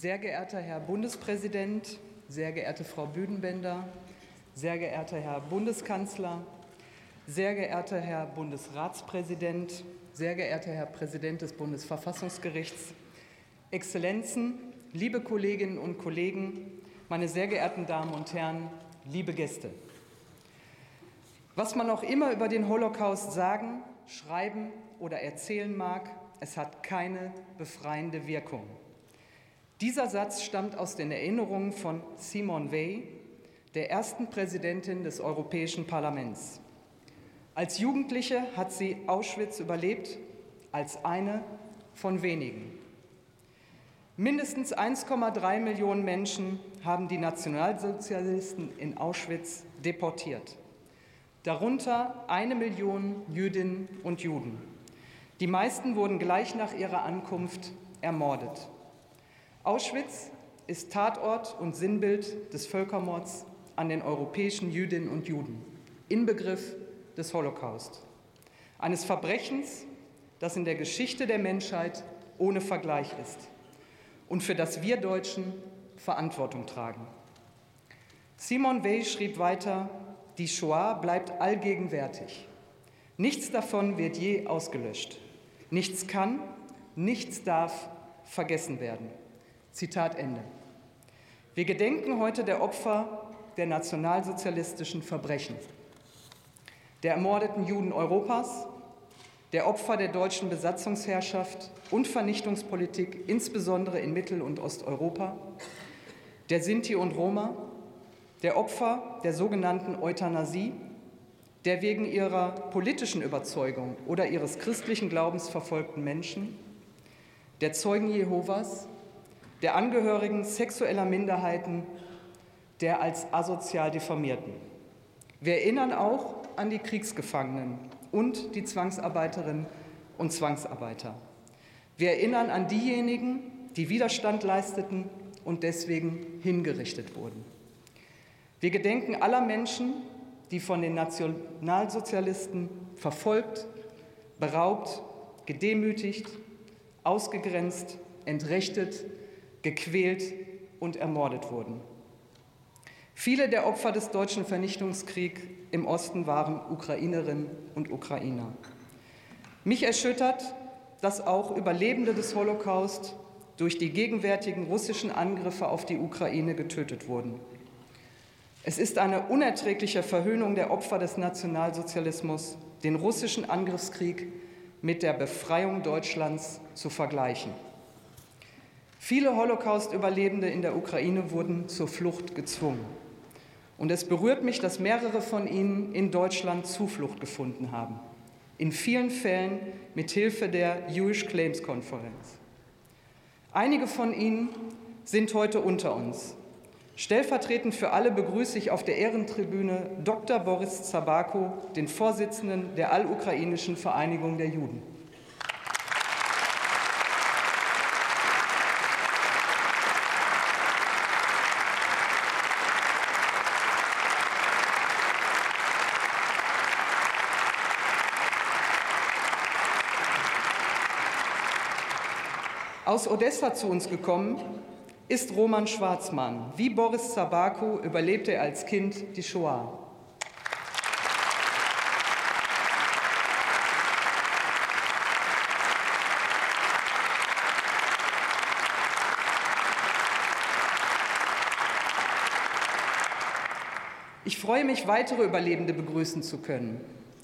Sehr geehrter Herr Bundespräsident, sehr geehrte Frau Büdenbender, sehr geehrter Herr Bundeskanzler, sehr geehrter Herr Bundesratspräsident, sehr geehrter Herr Präsident des Bundesverfassungsgerichts, Exzellenzen, liebe Kolleginnen und Kollegen, meine sehr geehrten Damen und Herren, liebe Gäste. Was man auch immer über den Holocaust sagen, schreiben oder erzählen mag, es hat keine befreiende Wirkung. Dieser Satz stammt aus den Erinnerungen von Simone Weil, der ersten Präsidentin des Europäischen Parlaments. Als Jugendliche hat sie Auschwitz überlebt, als eine von wenigen. Mindestens 1,3 Millionen Menschen haben die Nationalsozialisten in Auschwitz deportiert. Darunter eine Million Jüdinnen und Juden. Die meisten wurden gleich nach ihrer Ankunft ermordet. Auschwitz ist Tatort und Sinnbild des Völkermords an den europäischen Jüdinnen und Juden, Inbegriff des Holocaust. Eines Verbrechens, das in der Geschichte der Menschheit ohne Vergleich ist und für das wir Deutschen Verantwortung tragen. Simon Weil schrieb weiter, die Shoah bleibt allgegenwärtig. Nichts davon wird je ausgelöscht. Nichts kann, nichts darf vergessen werden. Zitat Ende. Wir gedenken heute der Opfer der nationalsozialistischen Verbrechen, der ermordeten Juden Europas, der Opfer der deutschen Besatzungsherrschaft und Vernichtungspolitik, insbesondere in Mittel- und Osteuropa, der Sinti und Roma, der Opfer der sogenannten Euthanasie, der wegen ihrer politischen Überzeugung oder ihres christlichen Glaubens verfolgten Menschen, der Zeugen Jehovas, der Angehörigen sexueller Minderheiten der als asozial diffamierten. Wir erinnern auch an die Kriegsgefangenen und die Zwangsarbeiterinnen und Zwangsarbeiter. Wir erinnern an diejenigen, die Widerstand leisteten und deswegen hingerichtet wurden. Wir gedenken aller Menschen, die von den Nationalsozialisten verfolgt, beraubt, gedemütigt, ausgegrenzt, entrechtet, gequält und ermordet wurden. Viele der Opfer des deutschen Vernichtungskriegs im Osten waren Ukrainerinnen und Ukrainer. Mich erschüttert, dass auch Überlebende des Holocaust durch die gegenwärtigen russischen Angriffe auf die Ukraine getötet wurden. Es ist eine unerträgliche Verhöhnung der Opfer des Nationalsozialismus, den russischen Angriffskrieg mit der Befreiung Deutschlands zu vergleichen. Viele Holocaust-Überlebende in der Ukraine wurden zur Flucht gezwungen. Und es berührt mich, dass mehrere von ihnen in Deutschland Zuflucht gefunden haben. In vielen Fällen mit Hilfe der Jewish Claims Konferenz. Einige von ihnen sind heute unter uns. Stellvertretend für alle begrüße ich auf der Ehrentribüne Dr. Boris Zabako, den Vorsitzenden der Allukrainischen Vereinigung der Juden. Aus Odessa zu uns gekommen ist Roman Schwarzmann. Wie Boris Zabako überlebte er als Kind die Shoah. Ich freue mich, weitere Überlebende begrüßen zu können,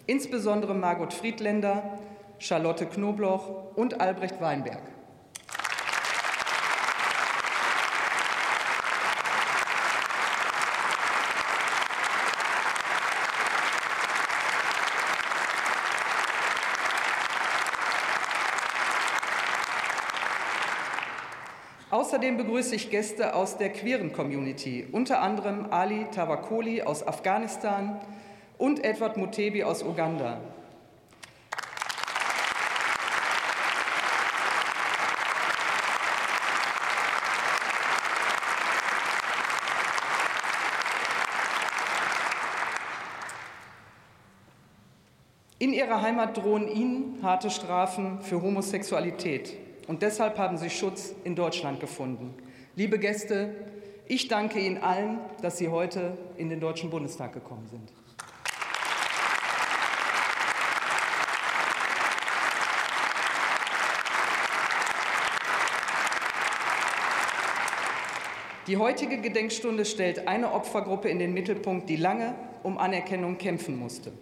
insbesondere Margot Friedländer, Charlotte Knobloch und Albrecht Weinberg. Außerdem begrüße ich Gäste aus der queeren Community, unter anderem Ali Tawakoli aus Afghanistan und Edward Mutebi aus Uganda. In ihrer Heimat drohen ihnen harte Strafen für Homosexualität. Und deshalb haben sie Schutz in Deutschland gefunden. Liebe Gäste, ich danke Ihnen allen, dass Sie heute in den Deutschen Bundestag gekommen sind. Die heutige Gedenkstunde stellt eine Opfergruppe in den Mittelpunkt, die lange um Anerkennung kämpfen musste.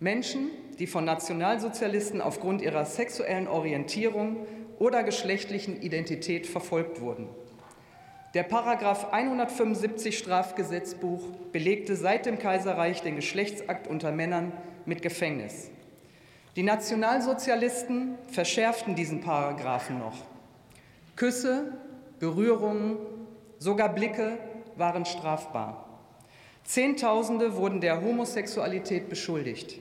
Menschen, die von Nationalsozialisten aufgrund ihrer sexuellen Orientierung oder geschlechtlichen Identität verfolgt wurden. Der Paragraph 175 Strafgesetzbuch belegte seit dem Kaiserreich den Geschlechtsakt unter Männern mit Gefängnis. Die Nationalsozialisten verschärften diesen Paragraphen noch. Küsse, Berührungen, Sogar Blicke waren strafbar. Zehntausende wurden der Homosexualität beschuldigt.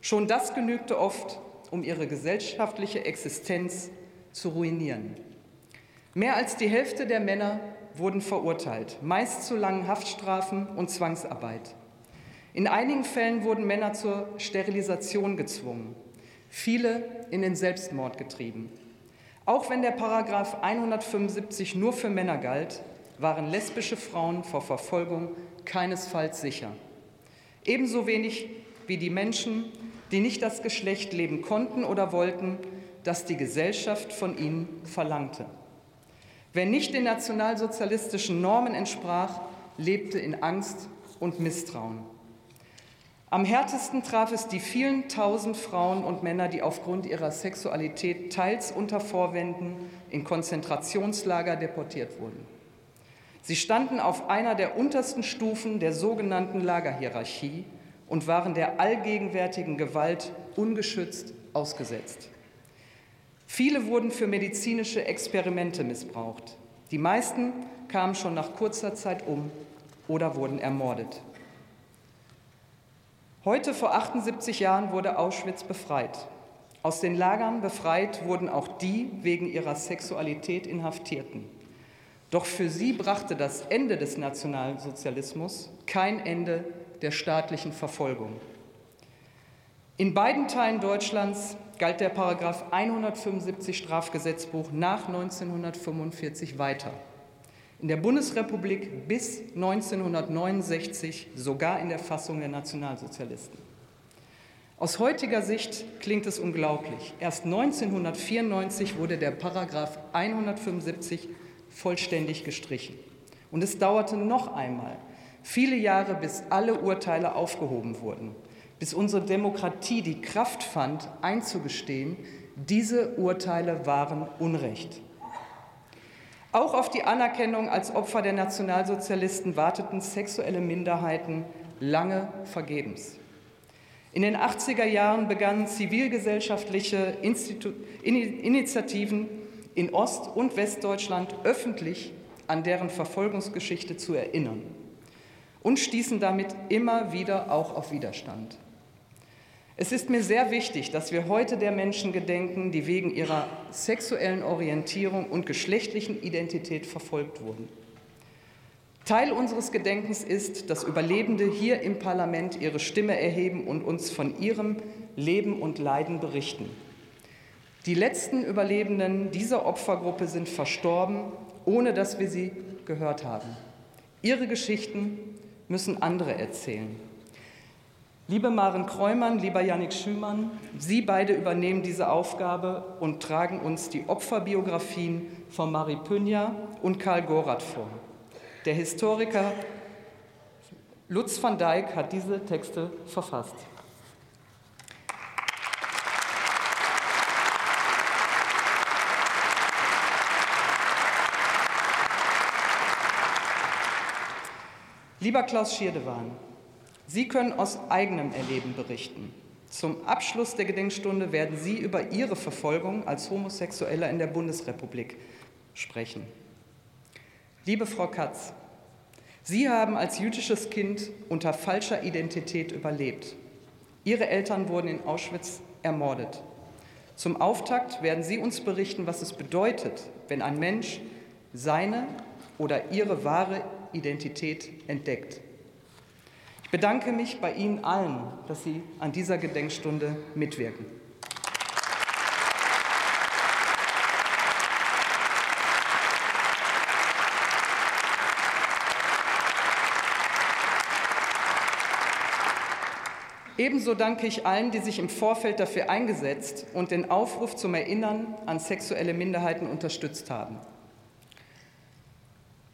Schon das genügte oft, um ihre gesellschaftliche Existenz zu ruinieren. Mehr als die Hälfte der Männer wurden verurteilt, meist zu langen Haftstrafen und Zwangsarbeit. In einigen Fällen wurden Männer zur Sterilisation gezwungen, viele in den Selbstmord getrieben. Auch wenn der Paragraph 175 nur für Männer galt, waren lesbische Frauen vor Verfolgung keinesfalls sicher. Ebenso wenig wie die Menschen, die nicht das Geschlecht leben konnten oder wollten, das die Gesellschaft von ihnen verlangte. Wer nicht den nationalsozialistischen Normen entsprach, lebte in Angst und Misstrauen. Am härtesten traf es die vielen tausend Frauen und Männer, die aufgrund ihrer Sexualität teils unter Vorwänden in Konzentrationslager deportiert wurden. Sie standen auf einer der untersten Stufen der sogenannten Lagerhierarchie und waren der allgegenwärtigen Gewalt ungeschützt ausgesetzt. Viele wurden für medizinische Experimente missbraucht. Die meisten kamen schon nach kurzer Zeit um oder wurden ermordet. Heute vor 78 Jahren wurde Auschwitz befreit. Aus den Lagern befreit wurden auch die wegen ihrer Sexualität Inhaftierten. Doch für sie brachte das Ende des Nationalsozialismus kein Ende der staatlichen Verfolgung. In beiden Teilen Deutschlands galt der Paragraph 175 Strafgesetzbuch nach 1945 weiter. In der Bundesrepublik bis 1969 sogar in der Fassung der Nationalsozialisten. Aus heutiger Sicht klingt es unglaublich. Erst 1994 wurde der Paragraph 175 vollständig gestrichen. Und es dauerte noch einmal viele Jahre, bis alle Urteile aufgehoben wurden, bis unsere Demokratie die Kraft fand, einzugestehen, diese Urteile waren Unrecht. Auch auf die Anerkennung als Opfer der Nationalsozialisten warteten sexuelle Minderheiten lange vergebens. In den 80er Jahren begannen zivilgesellschaftliche Institu Initiativen in Ost- und Westdeutschland öffentlich an deren Verfolgungsgeschichte zu erinnern und stießen damit immer wieder auch auf Widerstand. Es ist mir sehr wichtig, dass wir heute der Menschen gedenken, die wegen ihrer sexuellen Orientierung und geschlechtlichen Identität verfolgt wurden. Teil unseres Gedenkens ist, dass Überlebende hier im Parlament ihre Stimme erheben und uns von ihrem Leben und Leiden berichten. Die letzten Überlebenden dieser Opfergruppe sind verstorben, ohne dass wir sie gehört haben. Ihre Geschichten müssen andere erzählen. Liebe Maren Kreumann, lieber Yannick Schümann, Sie beide übernehmen diese Aufgabe und tragen uns die Opferbiografien von Marie Pünja und Karl Gorath vor. Der Historiker Lutz van Dijk hat diese Texte verfasst. Lieber Klaus Schierdewan, Sie können aus eigenem Erleben berichten. Zum Abschluss der Gedenkstunde werden Sie über Ihre Verfolgung als Homosexueller in der Bundesrepublik sprechen. Liebe Frau Katz, Sie haben als jüdisches Kind unter falscher Identität überlebt. Ihre Eltern wurden in Auschwitz ermordet. Zum Auftakt werden Sie uns berichten, was es bedeutet, wenn ein Mensch seine oder ihre wahre Identität entdeckt. Ich bedanke mich bei Ihnen allen, dass Sie an dieser Gedenkstunde mitwirken. Ebenso danke ich allen, die sich im Vorfeld dafür eingesetzt und den Aufruf zum Erinnern an sexuelle Minderheiten unterstützt haben.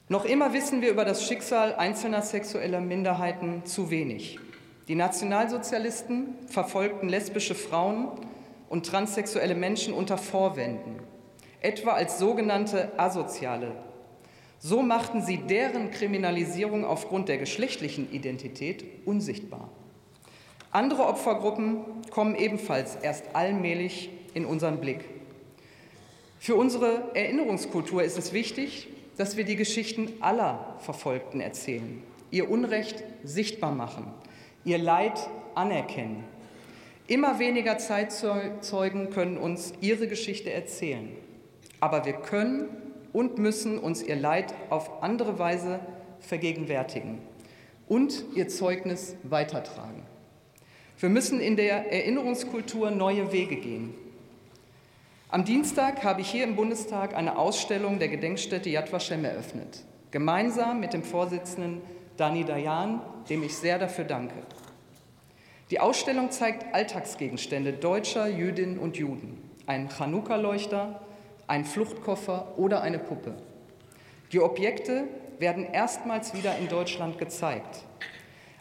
Noch immer wissen wir über das Schicksal einzelner sexueller Minderheiten zu wenig. Die Nationalsozialisten verfolgten lesbische Frauen und transsexuelle Menschen unter Vorwänden, etwa als sogenannte Asoziale. So machten sie deren Kriminalisierung aufgrund der geschlechtlichen Identität unsichtbar. Andere Opfergruppen kommen ebenfalls erst allmählich in unseren Blick. Für unsere Erinnerungskultur ist es wichtig, dass wir die Geschichten aller Verfolgten erzählen, ihr Unrecht sichtbar machen, ihr Leid anerkennen. Immer weniger Zeitzeugen können uns ihre Geschichte erzählen, aber wir können und müssen uns ihr Leid auf andere Weise vergegenwärtigen und ihr Zeugnis weitertragen. Wir müssen in der Erinnerungskultur neue Wege gehen. Am Dienstag habe ich hier im Bundestag eine Ausstellung der Gedenkstätte Yad Vashem eröffnet, gemeinsam mit dem Vorsitzenden Dani Dayan, dem ich sehr dafür danke. Die Ausstellung zeigt Alltagsgegenstände deutscher Jüdinnen und Juden, einen Chanukka-Leuchter, einen Fluchtkoffer oder eine Puppe. Die Objekte werden erstmals wieder in Deutschland gezeigt.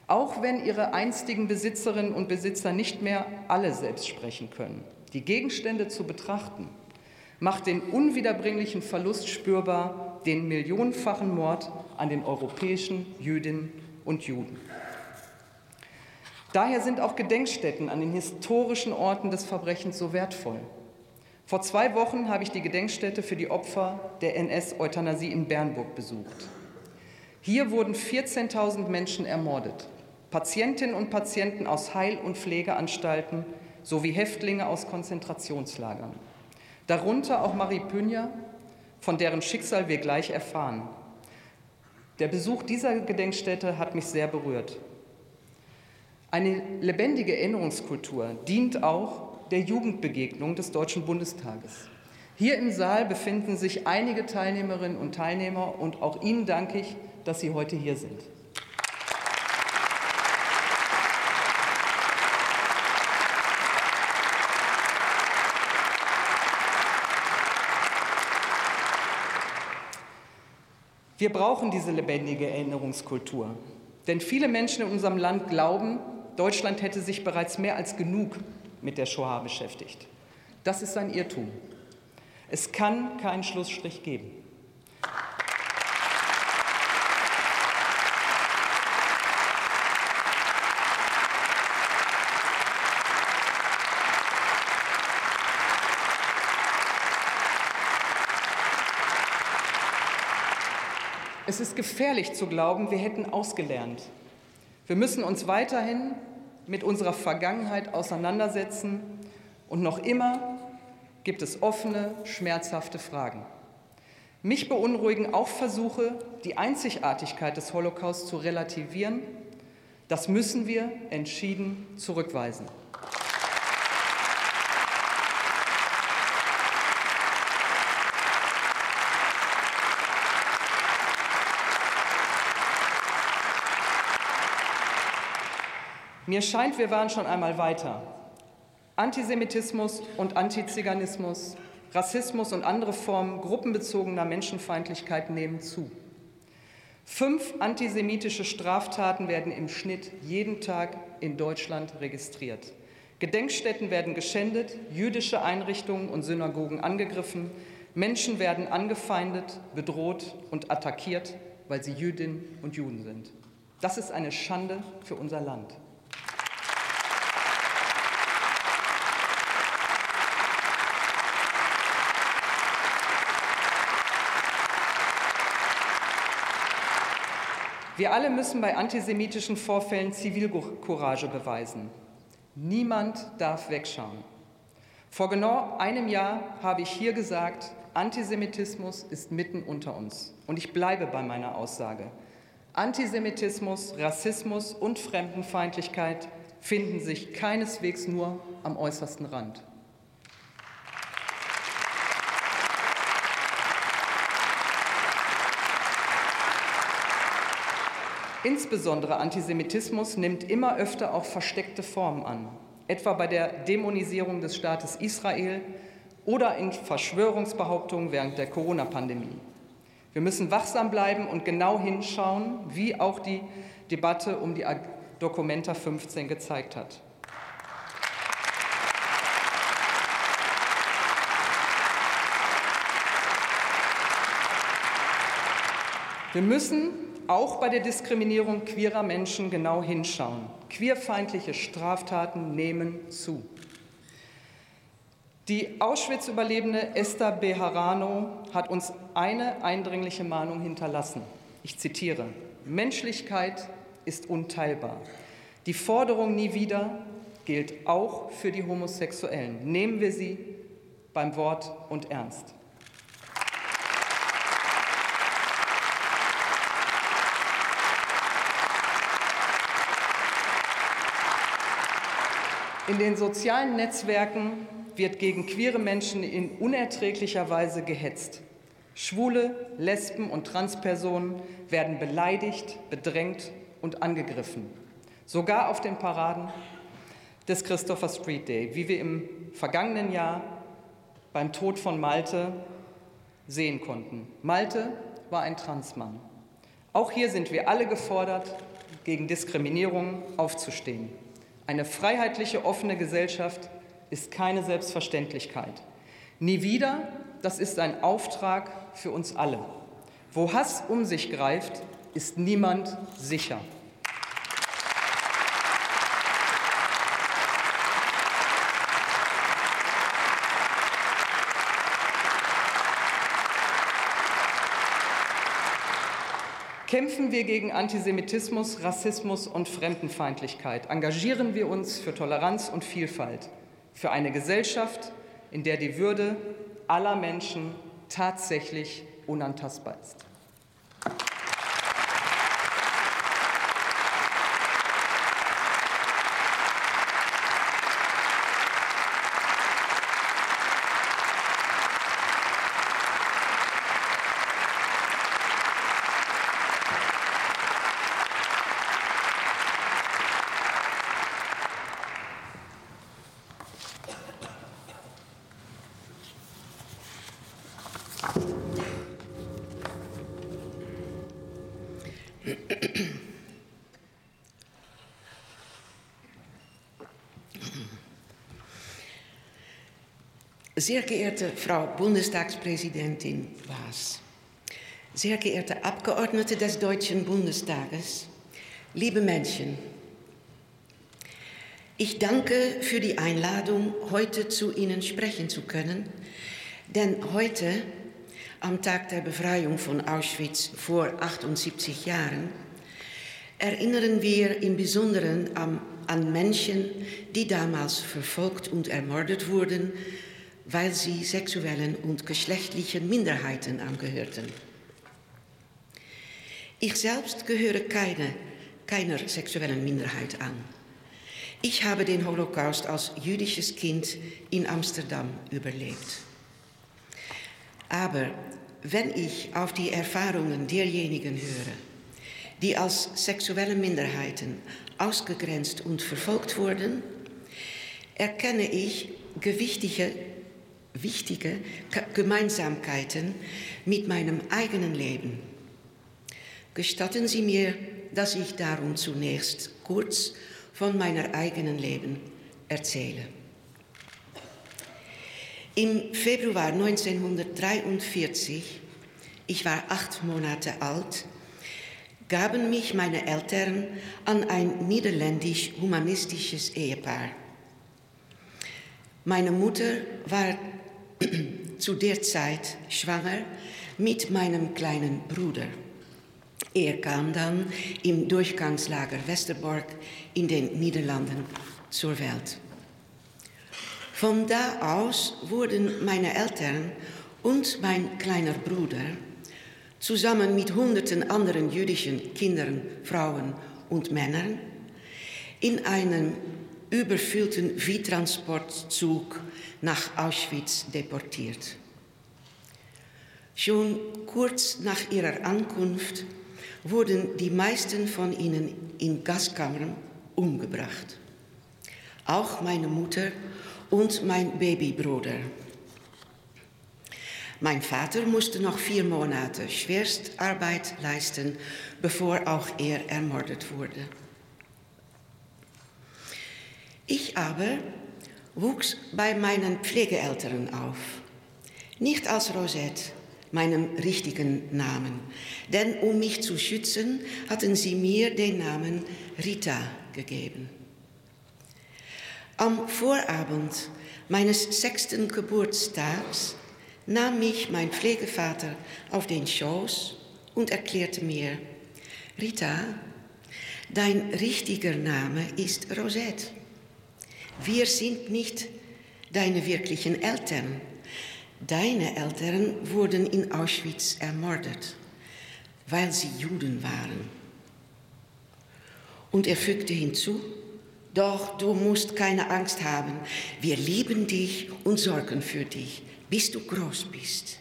Auch wenn ihre einstigen Besitzerinnen und Besitzer nicht mehr alle selbst sprechen können, die Gegenstände zu betrachten, macht den unwiederbringlichen Verlust spürbar, den millionenfachen Mord an den europäischen Jüdinnen und Juden. Daher sind auch Gedenkstätten an den historischen Orten des Verbrechens so wertvoll. Vor zwei Wochen habe ich die Gedenkstätte für die Opfer der NS-Euthanasie in Bernburg besucht. Hier wurden 14.000 Menschen ermordet. Patientinnen und Patienten aus Heil- und Pflegeanstalten sowie Häftlinge aus Konzentrationslagern. Darunter auch Marie Pünja, von deren Schicksal wir gleich erfahren. Der Besuch dieser Gedenkstätte hat mich sehr berührt. Eine lebendige Erinnerungskultur dient auch der Jugendbegegnung des Deutschen Bundestages. Hier im Saal befinden sich einige Teilnehmerinnen und Teilnehmer und auch Ihnen danke ich, dass Sie heute hier sind. Wir brauchen diese lebendige Erinnerungskultur. Denn viele Menschen in unserem Land glauben, Deutschland hätte sich bereits mehr als genug mit der Shoah beschäftigt. Das ist ein Irrtum. Es kann keinen Schlussstrich geben. Es ist gefährlich zu glauben, wir hätten ausgelernt. Wir müssen uns weiterhin mit unserer Vergangenheit auseinandersetzen und noch immer gibt es offene, schmerzhafte Fragen. Mich beunruhigen auch Versuche, die Einzigartigkeit des Holocaust zu relativieren. Das müssen wir entschieden zurückweisen. Mir scheint, wir waren schon einmal weiter. Antisemitismus und Antiziganismus, Rassismus und andere Formen gruppenbezogener Menschenfeindlichkeit nehmen zu. Fünf antisemitische Straftaten werden im Schnitt jeden Tag in Deutschland registriert. Gedenkstätten werden geschändet, jüdische Einrichtungen und Synagogen angegriffen, Menschen werden angefeindet, bedroht und attackiert, weil sie Jüdinnen und Juden sind. Das ist eine Schande für unser Land. Wir alle müssen bei antisemitischen Vorfällen Zivilcourage beweisen. Niemand darf wegschauen. Vor genau einem Jahr habe ich hier gesagt, Antisemitismus ist mitten unter uns. Und ich bleibe bei meiner Aussage. Antisemitismus, Rassismus und Fremdenfeindlichkeit finden sich keineswegs nur am äußersten Rand. Insbesondere Antisemitismus nimmt immer öfter auch versteckte Formen an, etwa bei der Dämonisierung des Staates Israel oder in Verschwörungsbehauptungen während der Corona-Pandemie. Wir müssen wachsam bleiben und genau hinschauen, wie auch die Debatte um die Dokumenta 15 gezeigt hat. Wir müssen auch bei der Diskriminierung queerer Menschen genau hinschauen. Queerfeindliche Straftaten nehmen zu. Die Auschwitz-Überlebende Esther Beharano hat uns eine eindringliche Mahnung hinterlassen. Ich zitiere, Menschlichkeit ist unteilbar. Die Forderung nie wieder gilt auch für die Homosexuellen. Nehmen wir sie beim Wort und Ernst. In den sozialen Netzwerken wird gegen queere Menschen in unerträglicher Weise gehetzt. Schwule, Lesben und Transpersonen werden beleidigt, bedrängt und angegriffen. Sogar auf den Paraden des Christopher Street Day, wie wir im vergangenen Jahr beim Tod von Malte sehen konnten. Malte war ein Transmann. Auch hier sind wir alle gefordert, gegen Diskriminierung aufzustehen. Eine freiheitliche, offene Gesellschaft ist keine Selbstverständlichkeit. Nie wieder, das ist ein Auftrag für uns alle. Wo Hass um sich greift, ist niemand sicher. Kämpfen wir gegen Antisemitismus, Rassismus und Fremdenfeindlichkeit. Engagieren wir uns für Toleranz und Vielfalt, für eine Gesellschaft, in der die Würde aller Menschen tatsächlich unantastbar ist. Sehr geehrte Frau Bundestagspräsidentin Waas, sehr geehrte Abgeordnete des Deutschen Bundestages, liebe Menschen, ich danke für die Einladung, heute zu Ihnen sprechen zu können, denn heute, am Tag der Befreiung von Auschwitz vor 78 Jahren, erinnern wir im Besonderen an, an Menschen, die damals verfolgt und ermordet wurden, weil sie sexuellen und geschlechtlichen Minderheiten angehörten. Ich selbst gehöre keine, keiner sexuellen Minderheit an. Ich habe den Holocaust als jüdisches Kind in Amsterdam überlebt. Aber wenn ich auf die Erfahrungen derjenigen höre, die als sexuelle Minderheiten ausgegrenzt und verfolgt wurden, erkenne ich gewichtige wichtige Gemeinsamkeiten mit meinem eigenen Leben. Gestatten Sie mir, dass ich darum zunächst kurz von meiner eigenen Leben erzähle. Im Februar 1943, ich war acht Monate alt, gaben mich meine Eltern an ein niederländisch-humanistisches Ehepaar. Meine Mutter war zu der Zeit schwanger mit meinem kleinen Bruder. Er kam dann im Durchgangslager Westerbork in den Niederlanden zur Welt. Von da aus wurden meine Eltern und mein kleiner Bruder zusammen mit hunderten anderen jüdischen Kindern, Frauen und Männern in einem überfüllten Viehtransportzug nach Auschwitz deportiert. Schon kurz nach ihrer Ankunft wurden die meisten von ihnen in Gaskammern umgebracht. Auch meine Mutter und mein Babybruder. Mein Vater musste noch vier Monate Schwerstarbeit leisten, bevor auch er ermordet wurde. Ich aber wuchs bei meinen Pflegeeltern auf, nicht als Rosette, meinem richtigen Namen, denn um mich zu schützen, hatten sie mir den Namen Rita gegeben. Am Vorabend meines sechsten Geburtstags nahm mich mein Pflegevater auf den Schoß und erklärte mir, Rita, dein richtiger Name ist Rosette. Wir sind nicht deine wirklichen Eltern. Deine Eltern wurden in Auschwitz ermordet, weil sie Juden waren. Und er fügte hinzu, doch du musst keine Angst haben. Wir lieben dich und sorgen für dich, bis du groß bist.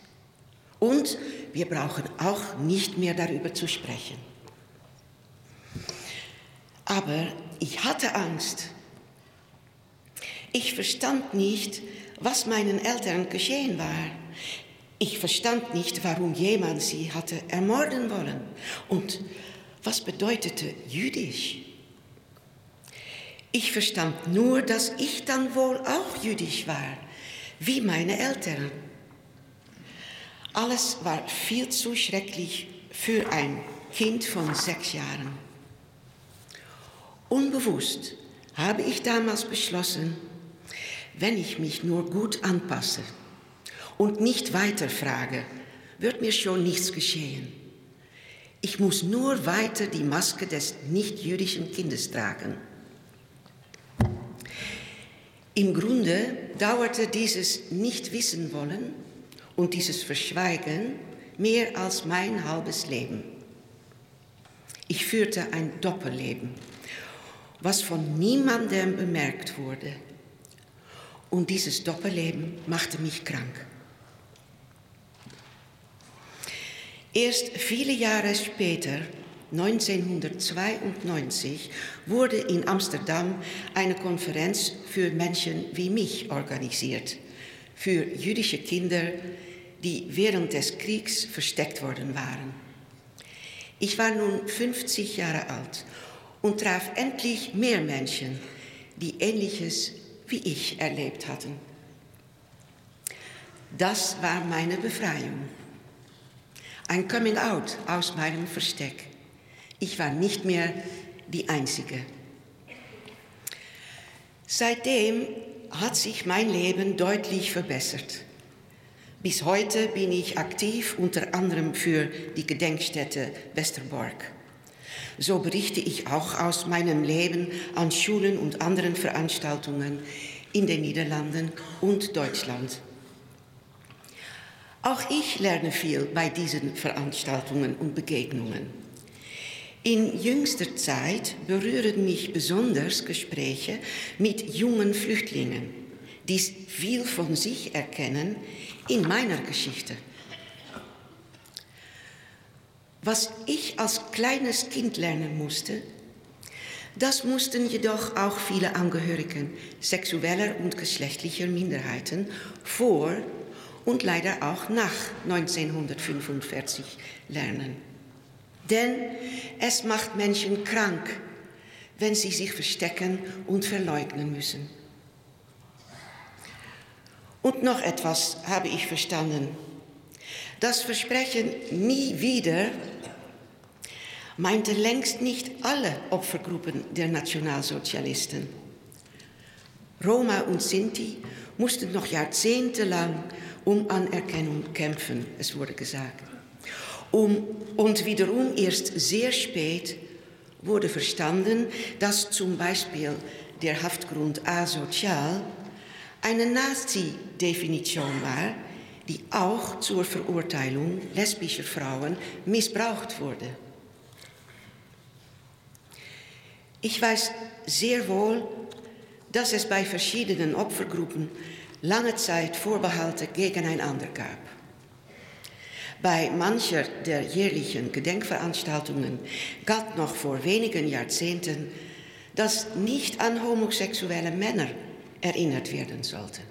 Und wir brauchen auch nicht mehr darüber zu sprechen. Aber ich hatte Angst. Ich verstand nicht, was meinen Eltern geschehen war. Ich verstand nicht, warum jemand sie hatte ermorden wollen. Und was bedeutete jüdisch? Ich verstand nur, dass ich dann wohl auch jüdisch war, wie meine Eltern. Alles war viel zu schrecklich für ein Kind von sechs Jahren. Unbewusst habe ich damals beschlossen, wenn ich mich nur gut anpasse und nicht weiterfrage, wird mir schon nichts geschehen. Ich muss nur weiter die Maske des nicht-jüdischen Kindes tragen. Im Grunde dauerte dieses Nicht-Wissen wollen und dieses Verschweigen mehr als mein halbes Leben. Ich führte ein Doppelleben, was von niemandem bemerkt wurde. Und dieses Doppelleben machte mich krank. Erst viele Jahre später 1992 wurde in Amsterdam eine Konferenz für Menschen wie mich organisiert, für jüdische Kinder, die während des Kriegs versteckt worden waren. Ich war nun 50 Jahre alt und traf endlich mehr Menschen, die Ähnliches wie ich erlebt hatten. Das war meine Befreiung. Ein Coming Out aus meinem Versteck. Ich war nicht mehr die Einzige. Seitdem hat sich mein Leben deutlich verbessert. Bis heute bin ich aktiv unter anderem für die Gedenkstätte Westerbork. So berichte ich auch aus meinem Leben an Schulen und anderen Veranstaltungen in den Niederlanden und Deutschland. Auch ich lerne viel bei diesen Veranstaltungen und Begegnungen. In jüngster Zeit berühren mich besonders Gespräche mit jungen Flüchtlingen, die viel von sich erkennen in meiner Geschichte. Was ich als kleines Kind lernen musste, das mussten jedoch auch viele Angehörigen sexueller und geschlechtlicher Minderheiten vor und leider auch nach 1945 lernen. Denn es macht Menschen krank, wenn sie sich verstecken und verleugnen müssen. Und noch etwas habe ich verstanden. Das Versprechen nie wieder meinte längst nicht alle Opfergruppen der Nationalsozialisten. Roma und Sinti mussten noch jahrzehntelang um Anerkennung kämpfen, es wurde gesagt. Um, und wiederum erst sehr spät wurde verstanden, dass zum Beispiel der Haftgrund asozial eine Nazi-Definition war, die auch zur Verurteilung lesbischer Frauen missbraucht wurde. Ich weiß sehr wohl, dass es bei verschiedenen Opfergruppen lange Zeit Vorbehalte gegeneinander gab. Bei mancher der jährlichen Gedenkveranstaltungen galt noch vor wenigen Jahrzehnten, dass nicht an homosexuelle Männer erinnert werden sollte.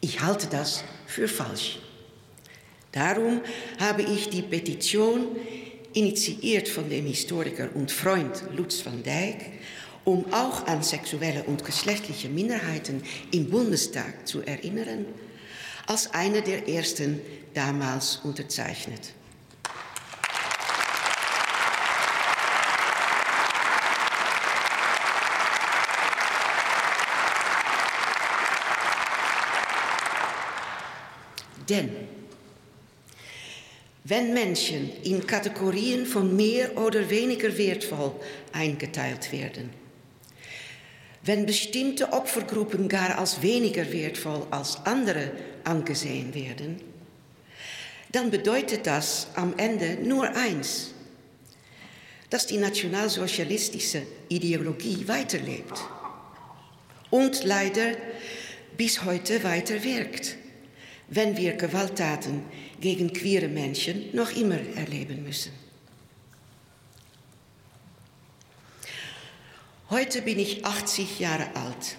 Ich halte das für falsch. Darum habe ich die Petition, initiiert von dem Historiker und Freund Lutz van Dijk, um auch an sexuelle und geschlechtliche Minderheiten im Bundestag zu erinnern, als eine der ersten damals unterzeichnet. Denn wenn Menschen in Kategorien von mehr oder weniger wertvoll eingeteilt werden, wenn bestimmte Opfergruppen gar als weniger wertvoll als andere angesehen werden, dann bedeutet das am Ende nur eins, dass die nationalsozialistische Ideologie weiterlebt und leider bis heute weiter wirkt, wenn wir Gewalttaten gegen queere Menschen noch immer erleben müssen. Heute bin ich 80 Jahre alt.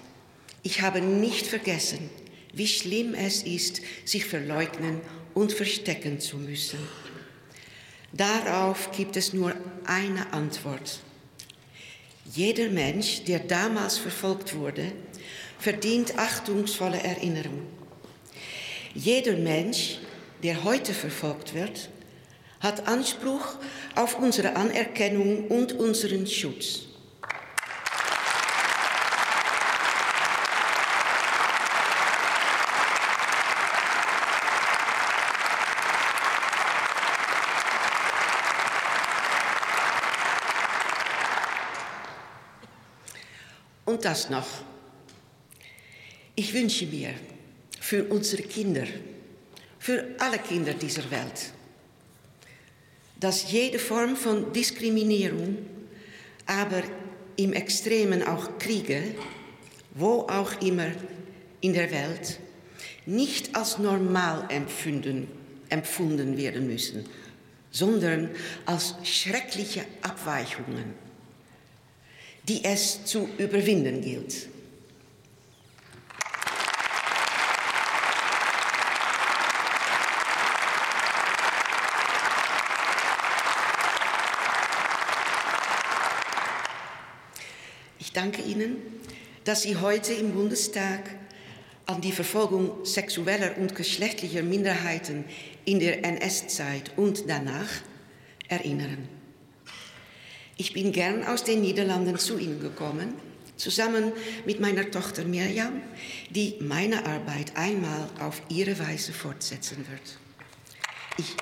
Ich habe nicht vergessen, wie schlimm es ist, sich verleugnen und verstecken zu müssen. Darauf gibt es nur eine Antwort. Jeder Mensch, der damals verfolgt wurde, verdient achtungsvolle Erinnerung. Jeder Mensch, der heute verfolgt wird, hat Anspruch auf unsere Anerkennung und unseren Schutz. Und das noch. Ich wünsche mir für unsere Kinder, für alle Kinder dieser Welt, dass jede Form von Diskriminierung, aber im Extremen auch Kriege, wo auch immer in der Welt, nicht als normal empfunden, empfunden werden müssen, sondern als schreckliche Abweichungen, die es zu überwinden gilt. Ich danke Ihnen, dass Sie heute im Bundestag an die Verfolgung sexueller und geschlechtlicher Minderheiten in der NS-Zeit und danach erinnern. Ich bin gern aus den Niederlanden zu Ihnen gekommen, zusammen mit meiner Tochter Mirjam, die meine Arbeit einmal auf ihre Weise fortsetzen wird. Ich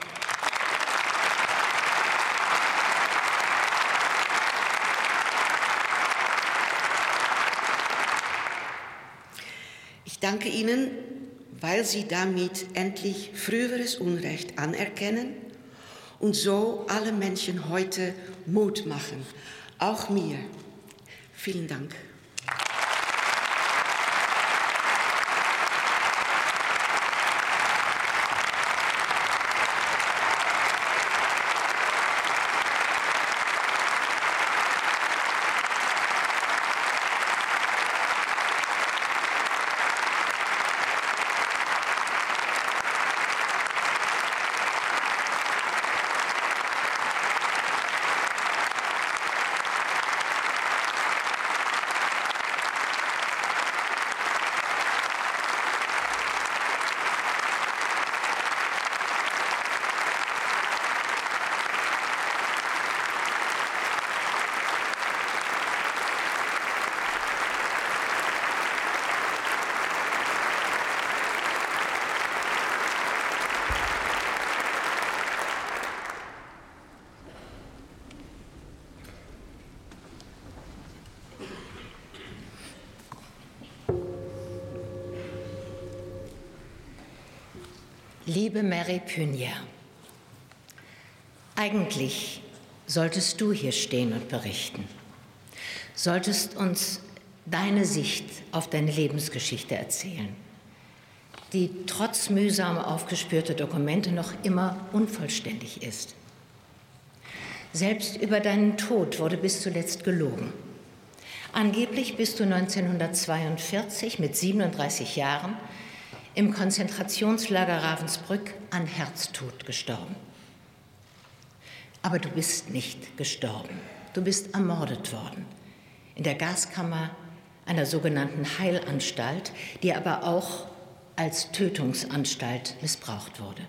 Ich danke Ihnen, weil Sie damit endlich früheres Unrecht anerkennen und so alle Menschen heute Mut machen, auch mir. Vielen Dank. Liebe Mary Pynja, eigentlich solltest du hier stehen und berichten. Solltest uns deine Sicht auf deine Lebensgeschichte erzählen. die trotz mühsam aufgespürte Dokumente noch immer unvollständig ist. Selbst über deinen Tod wurde bis zuletzt gelogen. Angeblich bist du 1942 mit 37 Jahren im Konzentrationslager Ravensbrück an Herztod gestorben. Aber du bist nicht gestorben. Du bist ermordet worden. In der Gaskammer einer sogenannten Heilanstalt, die aber auch als Tötungsanstalt missbraucht wurde.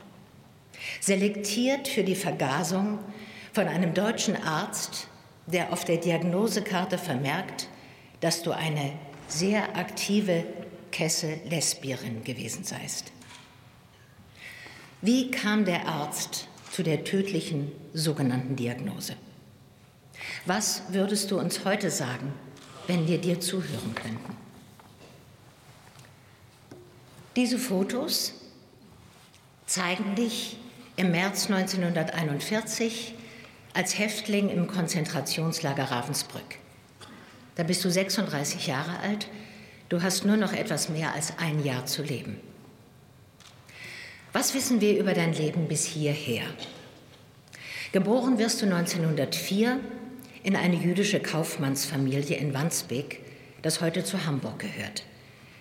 Selektiert für die Vergasung von einem deutschen Arzt, der auf der Diagnosekarte vermerkt, dass du eine sehr aktive Kesse-Lesbierin gewesen seist. Wie kam der Arzt zu der tödlichen sogenannten Diagnose? Was würdest du uns heute sagen, wenn wir dir zuhören könnten? Diese Fotos zeigen dich im März 1941 als Häftling im Konzentrationslager Ravensbrück. Da bist du 36 Jahre alt, du hast nur noch etwas mehr als ein Jahr zu leben. Was wissen wir über dein Leben bis hierher? Geboren wirst du 1904 in eine jüdische Kaufmannsfamilie in Wandsbek, das heute zu Hamburg gehört.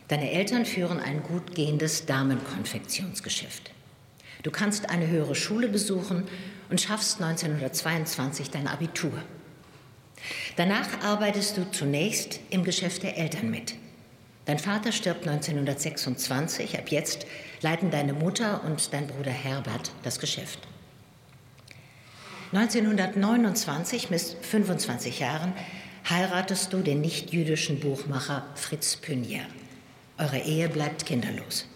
Deine Eltern führen ein gut gehendes Damenkonfektionsgeschäft. Du kannst eine höhere Schule besuchen und schaffst 1922 dein Abitur. Danach arbeitest du zunächst im Geschäft der Eltern mit. Dein Vater stirbt 1926, ab jetzt leiten deine Mutter und dein Bruder Herbert das Geschäft. 1929 mit 25 Jahren heiratest du den nicht-jüdischen Buchmacher Fritz Pünier. Eure Ehe bleibt kinderlos.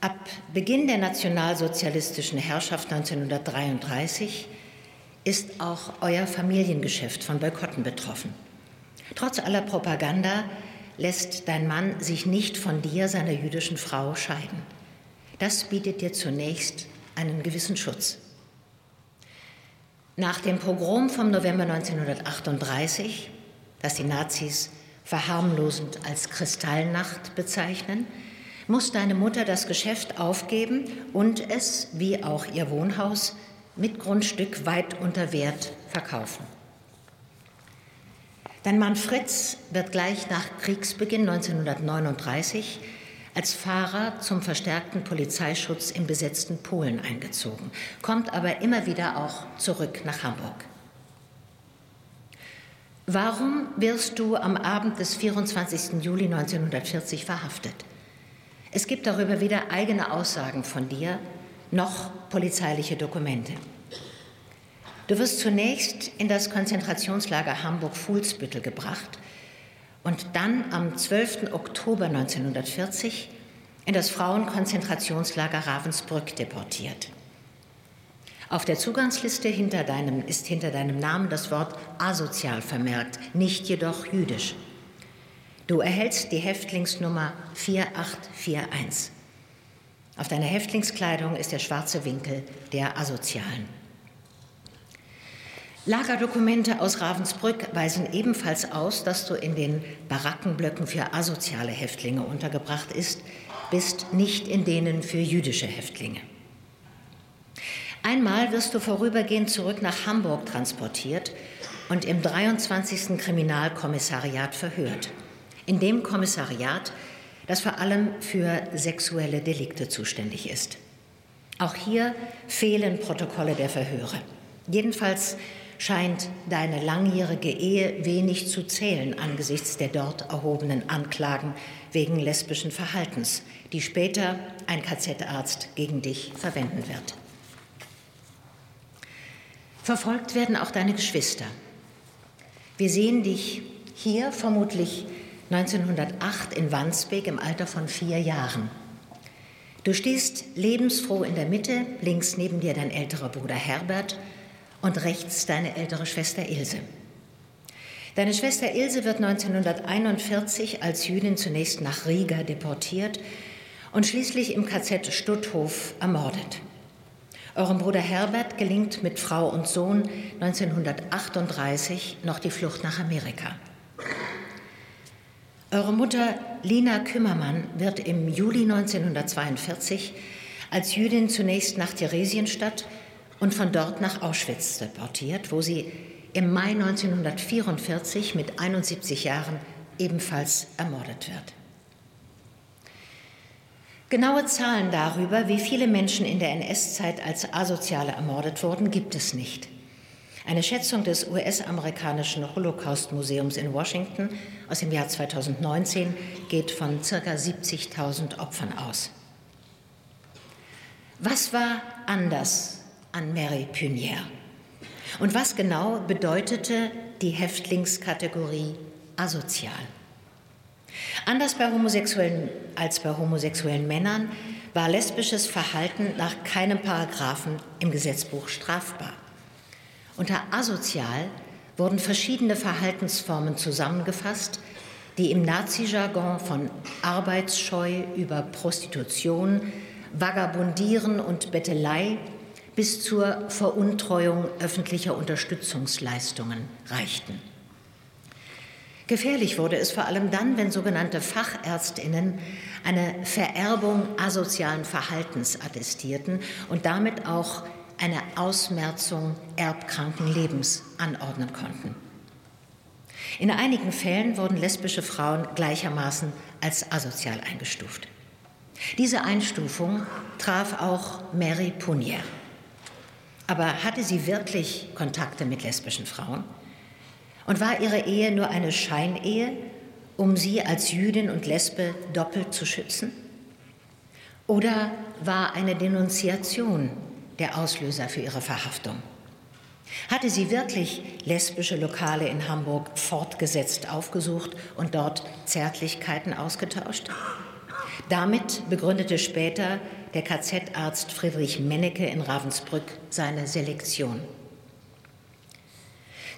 Ab Beginn der nationalsozialistischen Herrschaft 1933 ist auch euer Familiengeschäft von Boykotten betroffen. Trotz aller Propaganda lässt dein Mann sich nicht von dir, seiner jüdischen Frau, scheiden. Das bietet dir zunächst einen gewissen Schutz. Nach dem Pogrom vom November 1938, das die Nazis verharmlosend als Kristallnacht bezeichnen, muss deine Mutter das Geschäft aufgeben und es, wie auch ihr Wohnhaus, mit Grundstück weit unter Wert verkaufen. Dein Mann Fritz wird gleich nach Kriegsbeginn 1939 als Fahrer zum verstärkten Polizeischutz im besetzten Polen eingezogen, kommt aber immer wieder auch zurück nach Hamburg. Warum wirst du am Abend des 24. Juli 1940 verhaftet? Es gibt darüber weder eigene Aussagen von dir noch polizeiliche Dokumente. Du wirst zunächst in das Konzentrationslager Hamburg-Fuhlsbüttel gebracht und dann am 12. Oktober 1940 in das Frauenkonzentrationslager Ravensbrück deportiert. Auf der Zugangsliste hinter deinem, ist hinter deinem Namen das Wort asozial vermerkt, nicht jedoch jüdisch. Du erhältst die Häftlingsnummer 4841. Auf deiner Häftlingskleidung ist der schwarze Winkel der Asozialen. Lagerdokumente aus Ravensbrück weisen ebenfalls aus, dass du in den Barackenblöcken für asoziale Häftlinge untergebracht ist, bist, nicht in denen für jüdische Häftlinge. Einmal wirst du vorübergehend zurück nach Hamburg transportiert und im 23. Kriminalkommissariat verhört. In dem Kommissariat, das vor allem für sexuelle Delikte zuständig ist. Auch hier fehlen Protokolle der Verhöre. Jedenfalls scheint deine langjährige Ehe wenig zu zählen angesichts der dort erhobenen Anklagen wegen lesbischen Verhaltens, die später ein KZ-Arzt gegen dich verwenden wird. Verfolgt werden auch deine Geschwister. Wir sehen dich hier vermutlich 1908 in Wandsbek im Alter von vier Jahren. Du stehst lebensfroh in der Mitte, links neben dir dein älterer Bruder Herbert und rechts deine ältere Schwester Ilse. Deine Schwester Ilse wird 1941 als Jüdin zunächst nach Riga deportiert und schließlich im KZ Stutthof ermordet. Eurem Bruder Herbert gelingt mit Frau und Sohn 1938 noch die Flucht nach Amerika. Eure Mutter Lina Kümmermann wird im Juli 1942 als Jüdin zunächst nach Theresienstadt und von dort nach Auschwitz deportiert, wo sie im Mai 1944 mit 71 Jahren ebenfalls ermordet wird. Genaue Zahlen darüber, wie viele Menschen in der NS-Zeit als Asoziale ermordet wurden, gibt es nicht. Eine Schätzung des US-amerikanischen Holocaust-Museums in Washington aus dem Jahr 2019 geht von ca. 70.000 Opfern aus. Was war anders an Mary Punier? Und was genau bedeutete die Häftlingskategorie asozial? Anders bei Homosexuellen als bei homosexuellen Männern war lesbisches Verhalten nach keinem Paragraphen im Gesetzbuch strafbar. Unter asozial wurden verschiedene Verhaltensformen zusammengefasst, die im Nazi-Jargon von Arbeitsscheu über Prostitution, Vagabundieren und Bettelei bis zur Veruntreuung öffentlicher Unterstützungsleistungen reichten. Gefährlich wurde es vor allem dann, wenn sogenannte Fachärztinnen eine Vererbung asozialen Verhaltens attestierten und damit auch eine Ausmerzung erbkranken Lebens anordnen konnten. In einigen Fällen wurden lesbische Frauen gleichermaßen als asozial eingestuft. Diese Einstufung traf auch Mary Punier. Aber hatte sie wirklich Kontakte mit lesbischen Frauen? Und war ihre Ehe nur eine Scheinehe, um sie als Jüdin und Lesbe doppelt zu schützen? Oder war eine Denunziation der Auslöser für ihre Verhaftung. Hatte sie wirklich lesbische Lokale in Hamburg fortgesetzt aufgesucht und dort Zärtlichkeiten ausgetauscht? Damit begründete später der KZ-Arzt Friedrich Mennecke in Ravensbrück seine Selektion.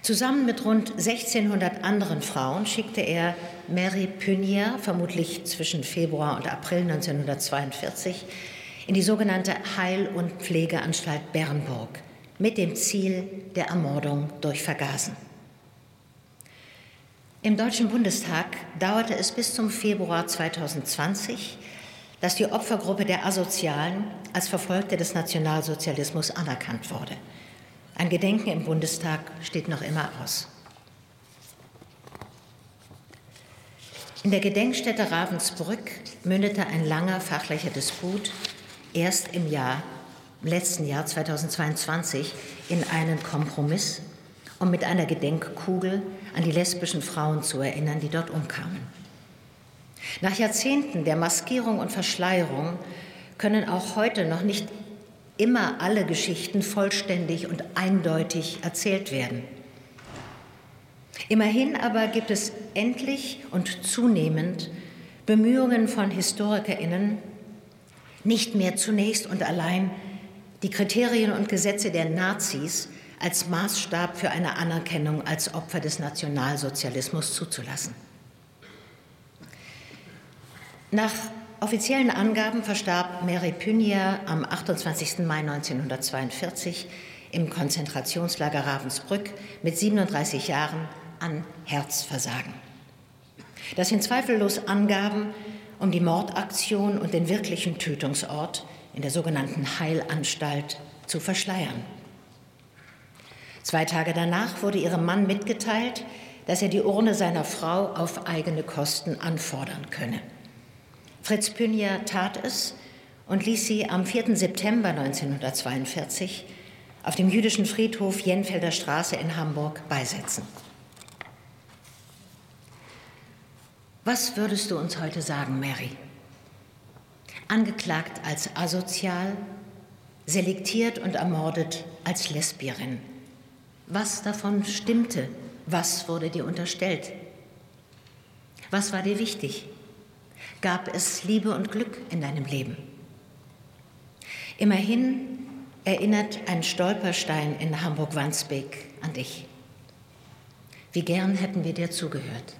Zusammen mit rund 1600 anderen Frauen schickte er Mary Punier, vermutlich zwischen Februar und April 1942, in die sogenannte Heil- und Pflegeanstalt Bernburg mit dem Ziel der Ermordung durch Vergasen. Im Deutschen Bundestag dauerte es bis zum Februar 2020, dass die Opfergruppe der Asozialen als Verfolgte des Nationalsozialismus anerkannt wurde. Ein Gedenken im Bundestag steht noch immer aus. In der Gedenkstätte Ravensbrück mündete ein langer fachlicher Disput erst im Jahr, im letzten Jahr 2022 in einen Kompromiss, um mit einer Gedenkkugel an die lesbischen Frauen zu erinnern, die dort umkamen. Nach Jahrzehnten der Maskierung und Verschleierung können auch heute noch nicht immer alle Geschichten vollständig und eindeutig erzählt werden. Immerhin aber gibt es endlich und zunehmend Bemühungen von Historikerinnen, nicht mehr zunächst und allein die Kriterien und Gesetze der Nazis als Maßstab für eine Anerkennung als Opfer des Nationalsozialismus zuzulassen. Nach offiziellen Angaben verstarb Mary Punier am 28. Mai 1942 im Konzentrationslager Ravensbrück mit 37 Jahren an Herzversagen. Das sind zweifellos Angaben, um die Mordaktion und den wirklichen Tötungsort in der sogenannten Heilanstalt zu verschleiern. Zwei Tage danach wurde ihrem Mann mitgeteilt, dass er die Urne seiner Frau auf eigene Kosten anfordern könne. Fritz Pünja tat es und ließ sie am 4. September 1942 auf dem jüdischen Friedhof Jenfelder Straße in Hamburg beisetzen. Was würdest du uns heute sagen, Mary? Angeklagt als asozial, selektiert und ermordet als Lesbierin. Was davon stimmte? Was wurde dir unterstellt? Was war dir wichtig? Gab es Liebe und Glück in deinem Leben? Immerhin erinnert ein Stolperstein in Hamburg-Wandsbek an dich. Wie gern hätten wir dir zugehört.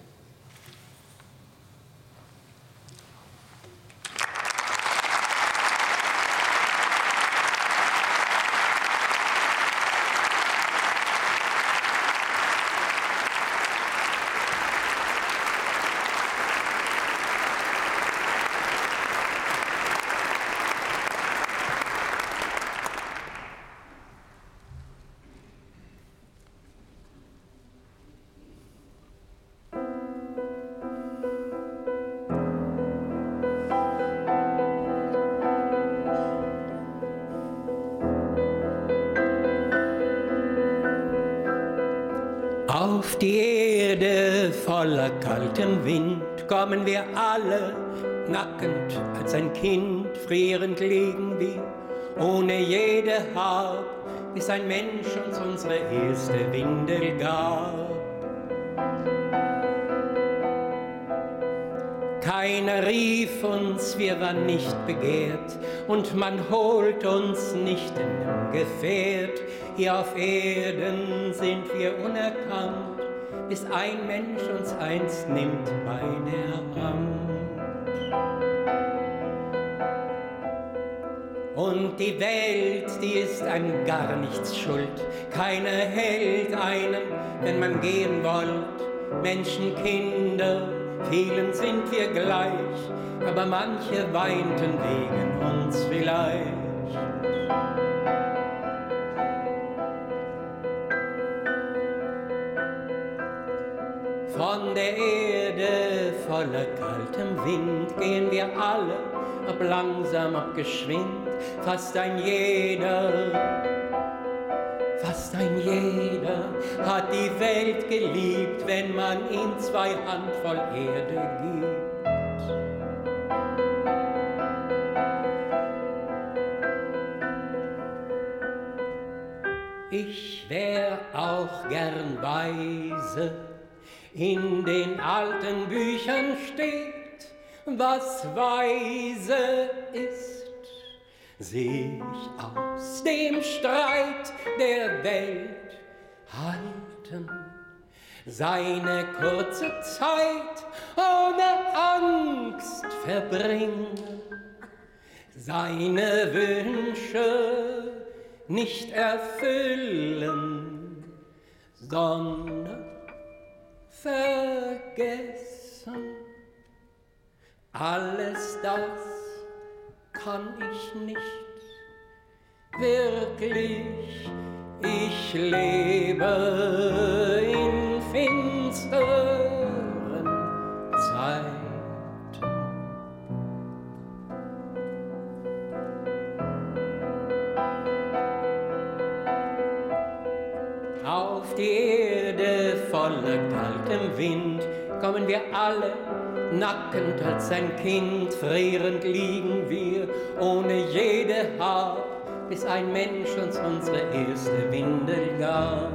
Kommen wir alle nackend als ein Kind, frierend liegen wir, ohne jede Hab, bis ein Mensch uns unsere erste Windel gab. Keiner rief uns, wir waren nicht begehrt, und man holt uns nicht in dem Gefährt. Hier auf Erden sind wir unerkannt, bis ein Mensch uns einst nimmt bei der Hand. Und die Welt, die ist an gar nichts schuld. Keiner hält einen, wenn man gehen wollt. Menschen, Kinder, vielen sind wir gleich, aber manche weinten wegen uns vielleicht. Voller kaltem Wind gehen wir alle, ob langsam, ob geschwind, fast ein jeder, fast ein jeder hat die Welt geliebt, wenn man ihm zwei Handvoll Erde gibt. Ich wär auch gern weise, in den alten Büchern steht, was weise ist, sich aus dem Streit der Welt halten, seine kurze Zeit ohne Angst verbringen, seine Wünsche nicht erfüllen, sondern vergessen. Alles das kann ich nicht wirklich. Ich lebe in finsteren Zeiten. Auf die voller kaltem Wind kommen wir alle nackend als ein Kind, frierend liegen wir, ohne jede Hab, bis ein Mensch uns unsere erste Windel gab.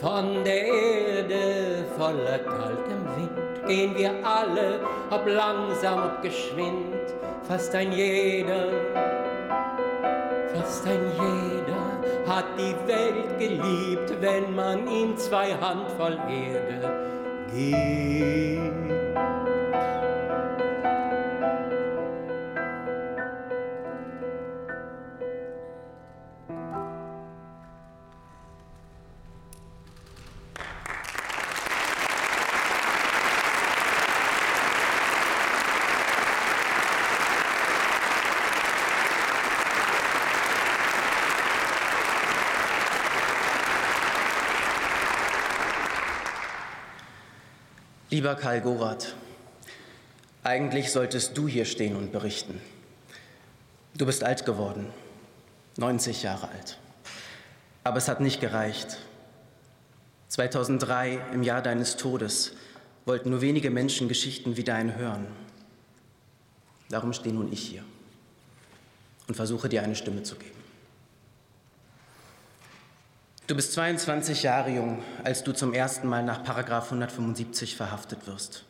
Von der Erde voller kaltem Wind gehen wir alle, ob langsam, ob geschwind, fast ein jeder, fast ein jeder hat die Welt geliebt, wenn man ihm zwei Handvoll Erde gibt. Lieber Karl Gorath, eigentlich solltest du hier stehen und berichten. Du bist alt geworden, 90 Jahre alt. Aber es hat nicht gereicht. 2003, im Jahr deines Todes, wollten nur wenige Menschen Geschichten wie deine hören. Darum stehe nun ich hier und versuche dir eine Stimme zu geben. Du bist 22 Jahre jung, als du zum ersten Mal nach Paragraf 175 verhaftet wirst.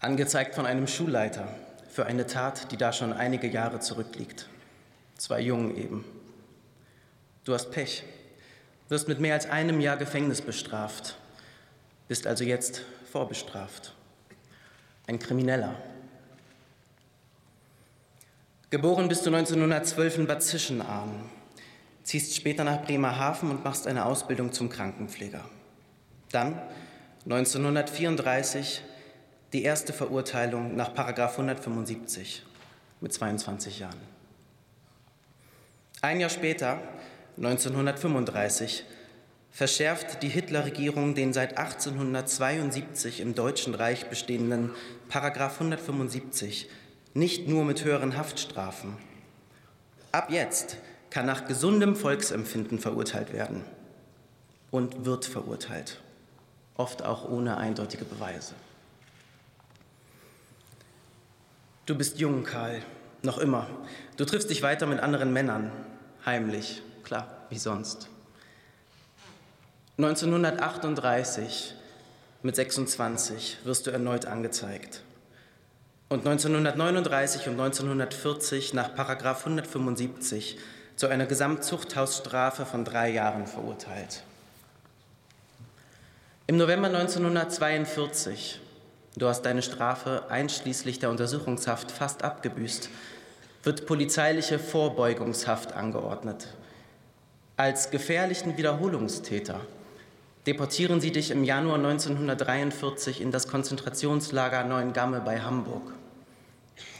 Angezeigt von einem Schulleiter für eine Tat, die da schon einige Jahre zurückliegt. Zwei Jungen eben. Du hast Pech, wirst mit mehr als einem Jahr Gefängnis bestraft, bist also jetzt vorbestraft. Ein Krimineller. Geboren bist du 1912 in Bad Zischenahn, ziehst später nach Bremerhaven und machst eine Ausbildung zum Krankenpfleger. Dann 1934 die erste Verurteilung nach Paragraf 175 mit 22 Jahren. Ein Jahr später, 1935, verschärft die Hitlerregierung den seit 1872 im Deutschen Reich bestehenden Paragraf 175 nicht nur mit höheren Haftstrafen. Ab jetzt kann nach gesundem Volksempfinden verurteilt werden und wird verurteilt, oft auch ohne eindeutige Beweise. Du bist jung, Karl, noch immer. Du triffst dich weiter mit anderen Männern, heimlich, klar, wie sonst. 1938 mit 26 wirst du erneut angezeigt. Und 1939 und 1940 nach 175 zu einer Gesamtzuchthausstrafe von drei Jahren verurteilt. Im November 1942, du hast deine Strafe einschließlich der Untersuchungshaft fast abgebüßt, wird polizeiliche Vorbeugungshaft angeordnet. Als gefährlichen Wiederholungstäter deportieren sie dich im Januar 1943 in das Konzentrationslager Neuengamme bei Hamburg.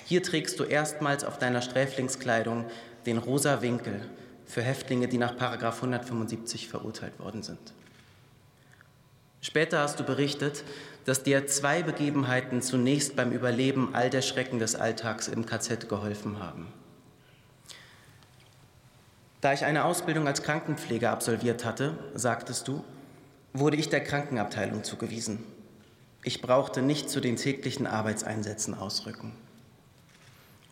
Hier trägst du erstmals auf deiner Sträflingskleidung den rosa Winkel für Häftlinge, die nach 175 verurteilt worden sind. Später hast du berichtet, dass dir zwei Begebenheiten zunächst beim Überleben all der Schrecken des Alltags im KZ geholfen haben. Da ich eine Ausbildung als Krankenpfleger absolviert hatte, sagtest du, wurde ich der Krankenabteilung zugewiesen. Ich brauchte nicht zu den täglichen Arbeitseinsätzen ausrücken.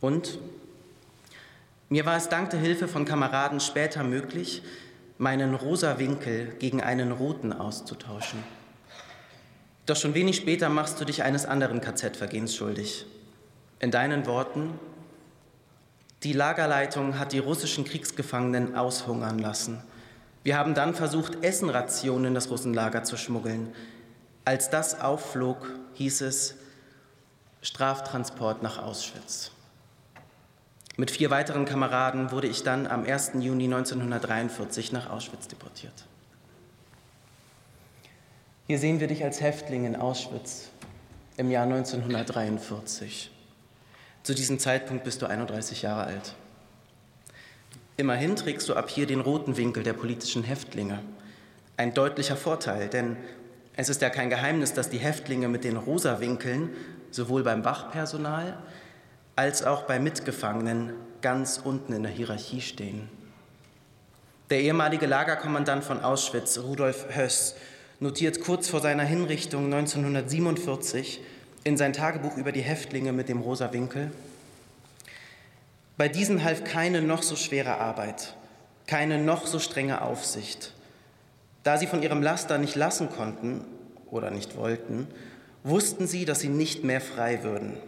Und mir war es dank der Hilfe von Kameraden später möglich, meinen rosa Winkel gegen einen roten auszutauschen. Doch schon wenig später machst du dich eines anderen KZ-Vergehens schuldig. In deinen Worten, die Lagerleitung hat die russischen Kriegsgefangenen aushungern lassen. Wir haben dann versucht, Essenrationen in das Russenlager zu schmuggeln. Als das aufflog, hieß es Straftransport nach Auschwitz. Mit vier weiteren Kameraden wurde ich dann am 1. Juni 1943 nach Auschwitz deportiert. Hier sehen wir dich als Häftling in Auschwitz im Jahr 1943. Zu diesem Zeitpunkt bist du 31 Jahre alt. Immerhin trägst du ab hier den roten Winkel der politischen Häftlinge. Ein deutlicher Vorteil, denn es ist ja kein Geheimnis, dass die Häftlinge mit den rosa Winkeln sowohl beim Wachpersonal als auch bei Mitgefangenen ganz unten in der Hierarchie stehen. Der ehemalige Lagerkommandant von Auschwitz, Rudolf Höss, notiert kurz vor seiner Hinrichtung 1947 in sein Tagebuch über die Häftlinge mit dem rosa Winkel. Bei diesen half keine noch so schwere Arbeit, keine noch so strenge Aufsicht. Da sie von ihrem Laster nicht lassen konnten oder nicht wollten, wussten sie, dass sie nicht mehr frei würden.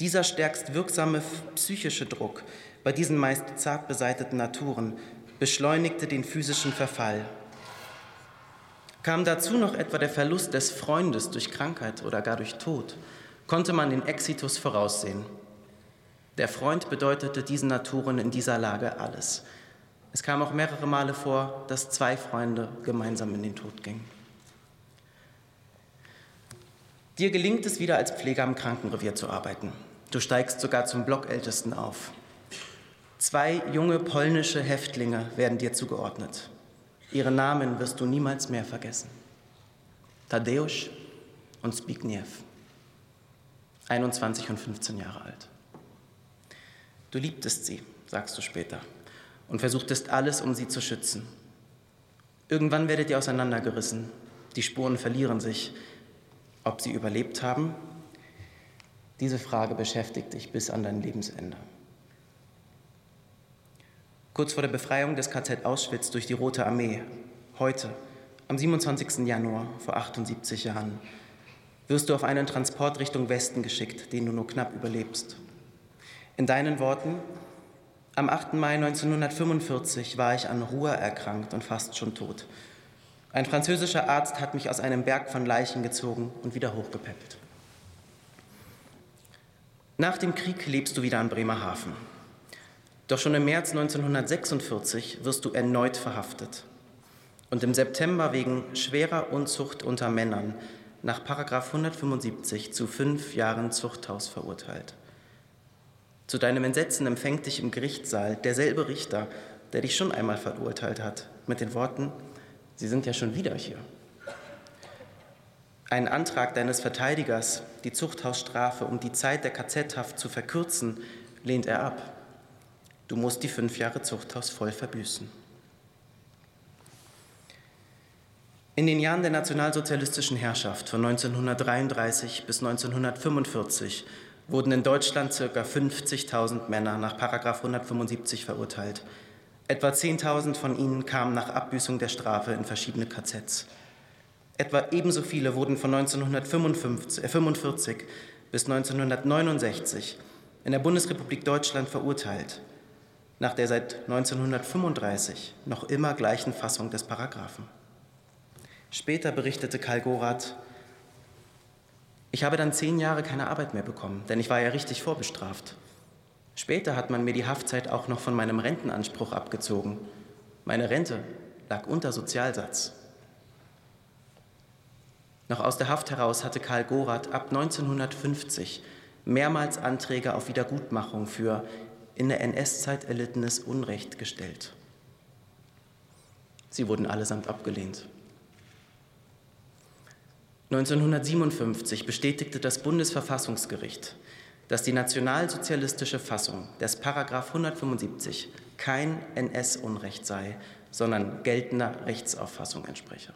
Dieser stärkst wirksame psychische Druck bei diesen meist zart beseiteten Naturen beschleunigte den physischen Verfall Kam dazu noch etwa der Verlust des Freundes durch Krankheit oder gar durch Tod, konnte man den Exitus voraussehen. Der Freund bedeutete diesen Naturen in dieser Lage alles. Es kam auch mehrere Male vor, dass zwei Freunde gemeinsam in den Tod gingen. Dir gelingt es wieder als Pfleger am Krankenrevier zu arbeiten. Du steigst sogar zum Blockältesten auf. Zwei junge polnische Häftlinge werden dir zugeordnet. Ihre Namen wirst du niemals mehr vergessen. Tadeusz und Zbigniew, 21 und 15 Jahre alt. Du liebtest sie, sagst du später, und versuchtest alles, um sie zu schützen. Irgendwann werdet ihr auseinandergerissen, die Spuren verlieren sich. Ob sie überlebt haben? Diese Frage beschäftigt dich bis an dein Lebensende. Kurz vor der Befreiung des KZ Auschwitz durch die Rote Armee, heute, am 27. Januar vor 78 Jahren, wirst du auf einen Transport Richtung Westen geschickt, den du nur knapp überlebst. In deinen Worten, am 8. Mai 1945 war ich an Ruhr erkrankt und fast schon tot. Ein französischer Arzt hat mich aus einem Berg von Leichen gezogen und wieder hochgepäppelt. Nach dem Krieg lebst du wieder an Bremerhaven. Doch schon im März 1946 wirst du erneut verhaftet und im September wegen schwerer Unzucht unter Männern nach 175 zu fünf Jahren Zuchthaus verurteilt. Zu deinem Entsetzen empfängt dich im Gerichtssaal derselbe Richter, der dich schon einmal verurteilt hat, mit den Worten, Sie sind ja schon wieder hier. Ein Antrag deines Verteidigers, die Zuchthausstrafe um die Zeit der KZ-Haft zu verkürzen, lehnt er ab. Du musst die fünf Jahre Zuchthaus voll verbüßen. In den Jahren der nationalsozialistischen Herrschaft von 1933 bis 1945 wurden in Deutschland ca. 50.000 Männer nach 175 verurteilt. Etwa 10.000 von ihnen kamen nach Abbüßung der Strafe in verschiedene KZs. Etwa ebenso viele wurden von 1945 äh, bis 1969 in der Bundesrepublik Deutschland verurteilt, nach der seit 1935 noch immer gleichen Fassung des Paragraphen. Später berichtete Karl Gorath, ich habe dann zehn Jahre keine Arbeit mehr bekommen, denn ich war ja richtig vorbestraft. Später hat man mir die Haftzeit auch noch von meinem Rentenanspruch abgezogen. Meine Rente lag unter Sozialsatz. Noch aus der Haft heraus hatte Karl Gorath ab 1950 mehrmals Anträge auf Wiedergutmachung für in der NS-Zeit erlittenes Unrecht gestellt. Sie wurden allesamt abgelehnt. 1957 bestätigte das Bundesverfassungsgericht, dass die nationalsozialistische Fassung des Paragraph 175 kein NS-Unrecht sei, sondern geltender Rechtsauffassung entspreche.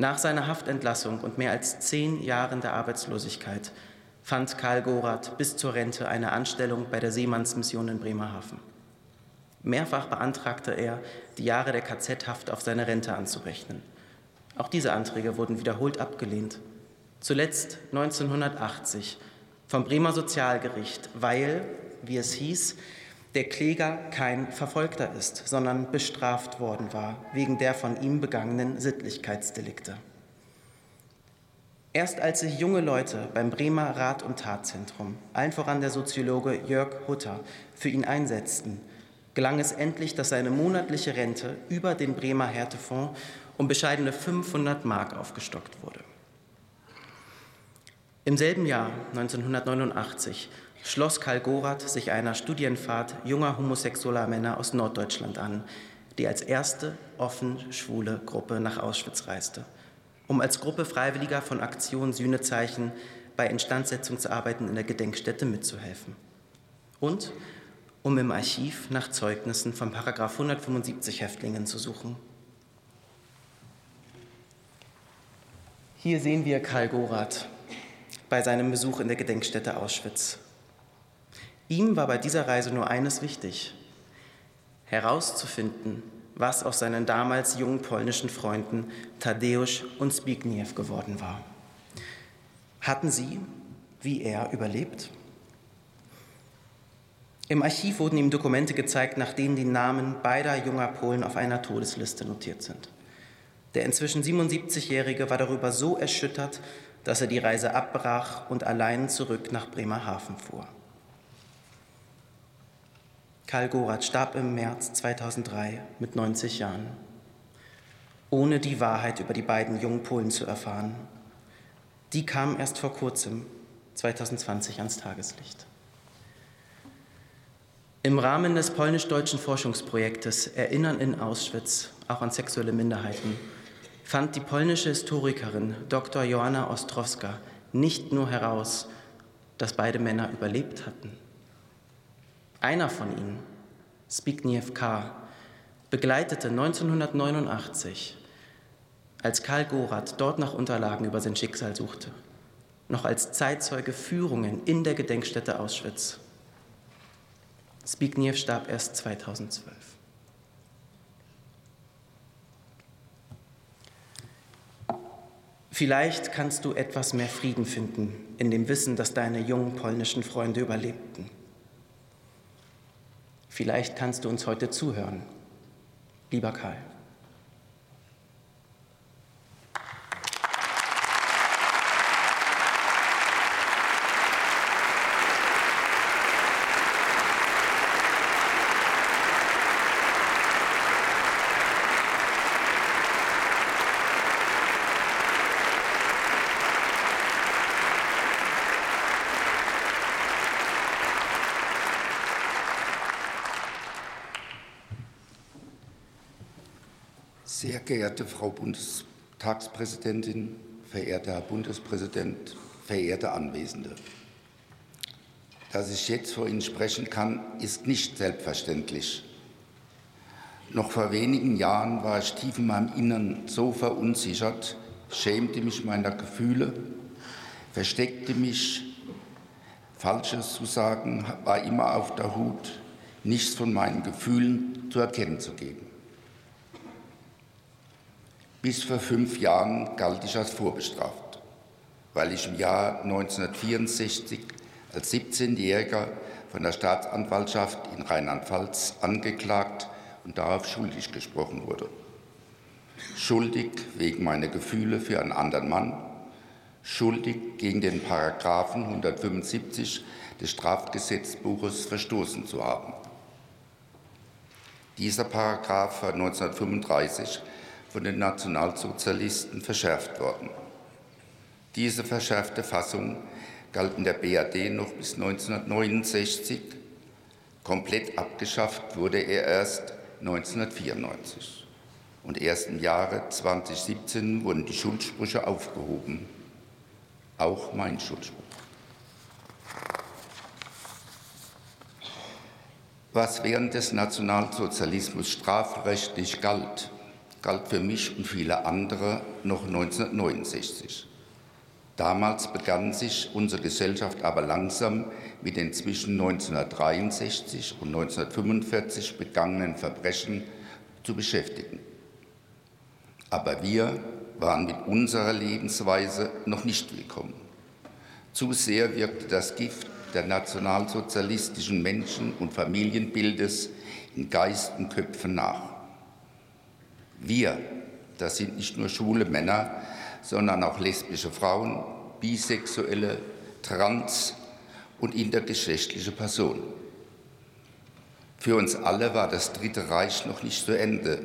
Nach seiner Haftentlassung und mehr als zehn Jahren der Arbeitslosigkeit fand Karl Gorath bis zur Rente eine Anstellung bei der Seemannsmission in Bremerhaven. Mehrfach beantragte er, die Jahre der KZ-Haft auf seine Rente anzurechnen. Auch diese Anträge wurden wiederholt abgelehnt. Zuletzt 1980 vom Bremer Sozialgericht, weil, wie es hieß, der Kläger kein Verfolgter ist, sondern bestraft worden war wegen der von ihm begangenen Sittlichkeitsdelikte. Erst als sich junge Leute beim Bremer Rat- und Tatzentrum, allen voran der Soziologe Jörg Hutter, für ihn einsetzten, gelang es endlich, dass seine monatliche Rente über den Bremer Härtefonds um bescheidene 500 Mark aufgestockt wurde. Im selben Jahr, 1989, schloss Karl Gorath sich einer Studienfahrt junger homosexueller Männer aus Norddeutschland an, die als erste offen schwule Gruppe nach Auschwitz reiste, um als Gruppe Freiwilliger von Aktion Sühnezeichen bei Instandsetzungsarbeiten in der Gedenkstätte mitzuhelfen. Und um im Archiv nach Zeugnissen von Paragraf 175 Häftlingen zu suchen. Hier sehen wir Karl Gorath bei seinem Besuch in der Gedenkstätte Auschwitz. Ihm war bei dieser Reise nur eines wichtig, herauszufinden, was aus seinen damals jungen polnischen Freunden Tadeusz und Zbigniew geworden war. Hatten sie, wie er, überlebt? Im Archiv wurden ihm Dokumente gezeigt, nach denen die Namen beider junger Polen auf einer Todesliste notiert sind. Der inzwischen 77-Jährige war darüber so erschüttert, dass er die Reise abbrach und allein zurück nach Bremerhaven fuhr. Karl Gorath starb im März 2003 mit 90 Jahren, ohne die Wahrheit über die beiden jungen Polen zu erfahren. Die kam erst vor kurzem, 2020, ans Tageslicht. Im Rahmen des polnisch-deutschen Forschungsprojektes Erinnern in Auschwitz auch an sexuelle Minderheiten fand die polnische Historikerin Dr. Joanna Ostrowska nicht nur heraus, dass beide Männer überlebt hatten. Einer von ihnen, Zbigniew K., begleitete 1989, als Karl Gorath dort nach Unterlagen über sein Schicksal suchte, noch als Zeitzeuge Führungen in der Gedenkstätte Auschwitz. Zbigniew starb erst 2012. Vielleicht kannst du etwas mehr Frieden finden in dem Wissen, dass deine jungen polnischen Freunde überlebten. Vielleicht kannst du uns heute zuhören, lieber Karl. Geehrte Frau Bundestagspräsidentin, verehrter Herr Bundespräsident, verehrte Anwesende. Dass ich jetzt vor Ihnen sprechen kann, ist nicht selbstverständlich. Noch vor wenigen Jahren war ich tief in meinem Innern so verunsichert, schämte mich meiner Gefühle, versteckte mich, Falsches zu sagen, war immer auf der Hut, nichts von meinen Gefühlen zu erkennen zu geben. Bis vor fünf Jahren galt ich als vorbestraft, weil ich im Jahr 1964 als 17-Jähriger von der Staatsanwaltschaft in Rheinland-Pfalz angeklagt und darauf schuldig gesprochen wurde. Schuldig wegen meiner Gefühle für einen anderen Mann, schuldig gegen den Paragraphen 175 des Strafgesetzbuches verstoßen zu haben. Dieser Paragraph war 1935 von den Nationalsozialisten verschärft worden. Diese verschärfte Fassung galt in der BRD noch bis 1969. Komplett abgeschafft wurde er erst 1994. Und erst im Jahre 2017 wurden die Schuldsprüche aufgehoben. Auch mein Schuldspruch. Was während des Nationalsozialismus strafrechtlich galt, galt für mich und viele andere noch 1969. Damals begann sich unsere Gesellschaft aber langsam mit den zwischen 1963 und 1945 begangenen Verbrechen zu beschäftigen. Aber wir waren mit unserer Lebensweise noch nicht willkommen. Zu sehr wirkte das Gift der nationalsozialistischen Menschen- und Familienbildes in Geist und Köpfen nach. Wir, das sind nicht nur schwule Männer, sondern auch lesbische Frauen, bisexuelle, trans- und intergeschlechtliche Personen. Für uns alle war das Dritte Reich noch nicht zu Ende,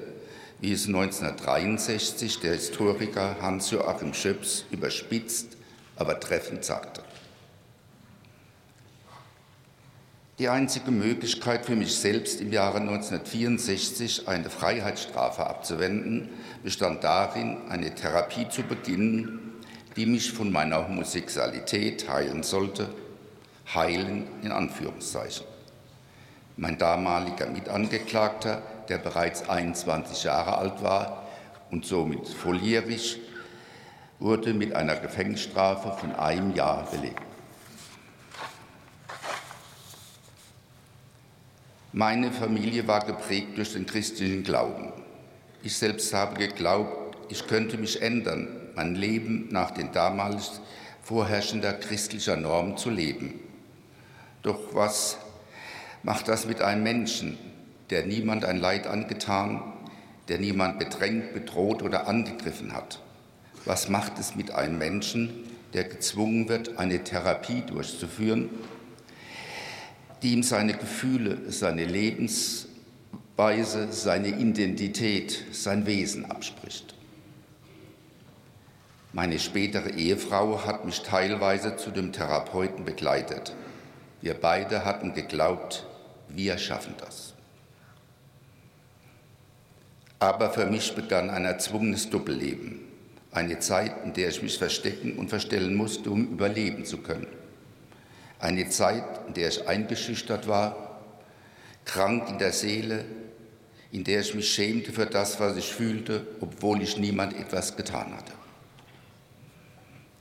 wie es 1963 der Historiker Hans-Joachim Schöps überspitzt, aber treffend sagte. Die einzige Möglichkeit für mich selbst im Jahre 1964 eine Freiheitsstrafe abzuwenden, bestand darin, eine Therapie zu beginnen, die mich von meiner Homosexualität heilen sollte, heilen in Anführungszeichen. Mein damaliger Mitangeklagter, der bereits 21 Jahre alt war und somit volljährig, wurde mit einer Gefängnisstrafe von einem Jahr belegt. Meine Familie war geprägt durch den christlichen Glauben. Ich selbst habe geglaubt, ich könnte mich ändern, mein Leben nach den damals vorherrschender christlicher Normen zu leben. Doch was macht das mit einem Menschen, der niemand ein Leid angetan, der niemand bedrängt, bedroht oder angegriffen hat? Was macht es mit einem Menschen, der gezwungen wird, eine Therapie durchzuführen, die ihm seine Gefühle, seine Lebensweise, seine Identität, sein Wesen abspricht. Meine spätere Ehefrau hat mich teilweise zu dem Therapeuten begleitet. Wir beide hatten geglaubt, wir schaffen das. Aber für mich begann ein erzwungenes Doppelleben, eine Zeit, in der ich mich verstecken und verstellen musste, um überleben zu können. Eine Zeit, in der ich eingeschüchtert war, krank in der Seele, in der ich mich schämte für das, was ich fühlte, obwohl ich niemand etwas getan hatte.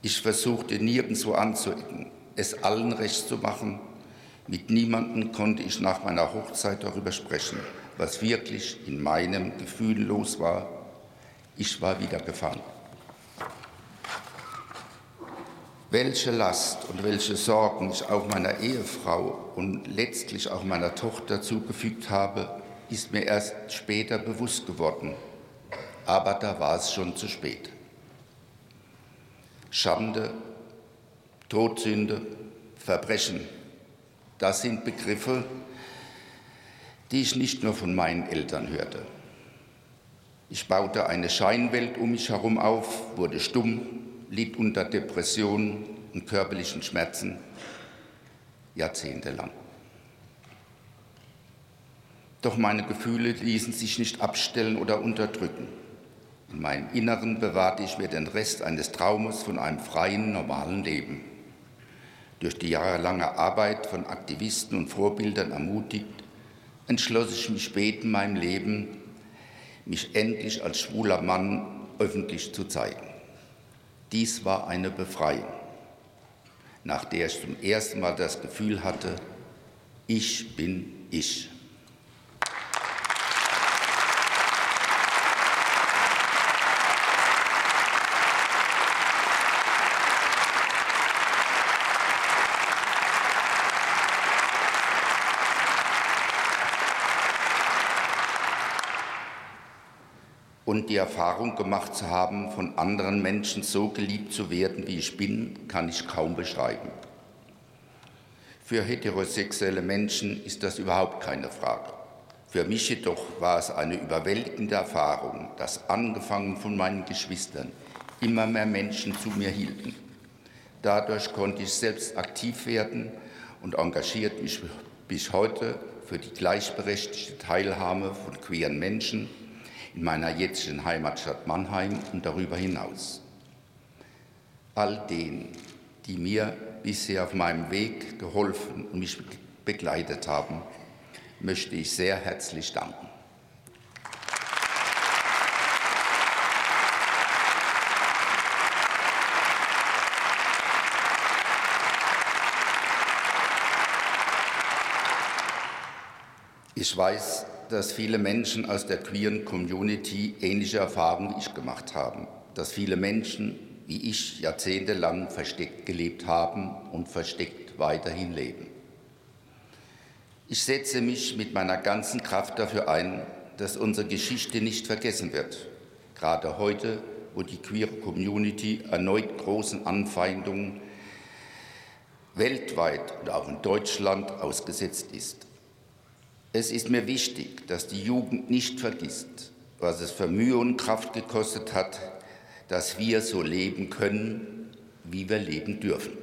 Ich versuchte nirgendwo anzuecken, es allen recht zu machen. Mit niemandem konnte ich nach meiner Hochzeit darüber sprechen, was wirklich in meinem Gefühl los war. Ich war wieder gefangen. Welche Last und welche Sorgen ich auch meiner Ehefrau und letztlich auch meiner Tochter zugefügt habe, ist mir erst später bewusst geworden. Aber da war es schon zu spät. Schande, Todsünde, Verbrechen, das sind Begriffe, die ich nicht nur von meinen Eltern hörte. Ich baute eine Scheinwelt um mich herum auf, wurde stumm, litt unter Depressionen und körperlichen Schmerzen jahrzehntelang. Doch meine Gefühle ließen sich nicht abstellen oder unterdrücken. In meinem Inneren bewahrte ich mir den Rest eines Traumes von einem freien, normalen Leben. Durch die jahrelange Arbeit von Aktivisten und Vorbildern ermutigt, entschloss ich mich spät in meinem Leben, mich endlich als schwuler Mann öffentlich zu zeigen. Dies war eine Befreiung, nach der ich zum ersten Mal das Gefühl hatte, ich bin ich. Und die Erfahrung gemacht zu haben, von anderen Menschen so geliebt zu werden, wie ich bin, kann ich kaum beschreiben. Für heterosexuelle Menschen ist das überhaupt keine Frage. Für mich jedoch war es eine überwältigende Erfahrung, dass angefangen von meinen Geschwistern immer mehr Menschen zu mir hielten. Dadurch konnte ich selbst aktiv werden und engagiert mich bis heute für die gleichberechtigte Teilhabe von queeren Menschen in meiner jetzigen Heimatstadt Mannheim und darüber hinaus. All denen, die mir bisher auf meinem Weg geholfen und mich begleitet haben, möchte ich sehr herzlich danken. Ich weiß, dass viele Menschen aus der queeren Community ähnliche Erfahrungen wie ich gemacht haben, dass viele Menschen wie ich jahrzehntelang versteckt gelebt haben und versteckt weiterhin leben. Ich setze mich mit meiner ganzen Kraft dafür ein, dass unsere Geschichte nicht vergessen wird, gerade heute, wo die queere Community erneut großen Anfeindungen weltweit und auch in Deutschland ausgesetzt ist. Es ist mir wichtig, dass die Jugend nicht vergisst, was es für Mühe und Kraft gekostet hat, dass wir so leben können, wie wir leben dürfen.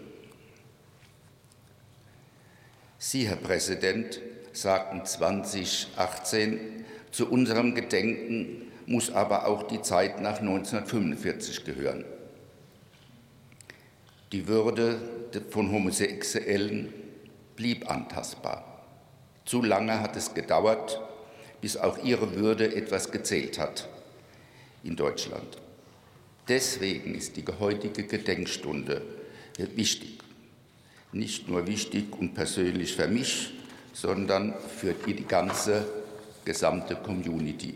Sie, Herr Präsident, sagten 2018, zu unserem Gedenken muss aber auch die Zeit nach 1945 gehören. Die Würde von Homosexuellen blieb antastbar. Zu lange hat es gedauert, bis auch ihre Würde etwas gezählt hat in Deutschland. Deswegen ist die heutige Gedenkstunde wichtig. Nicht nur wichtig und persönlich für mich, sondern für die ganze gesamte Community.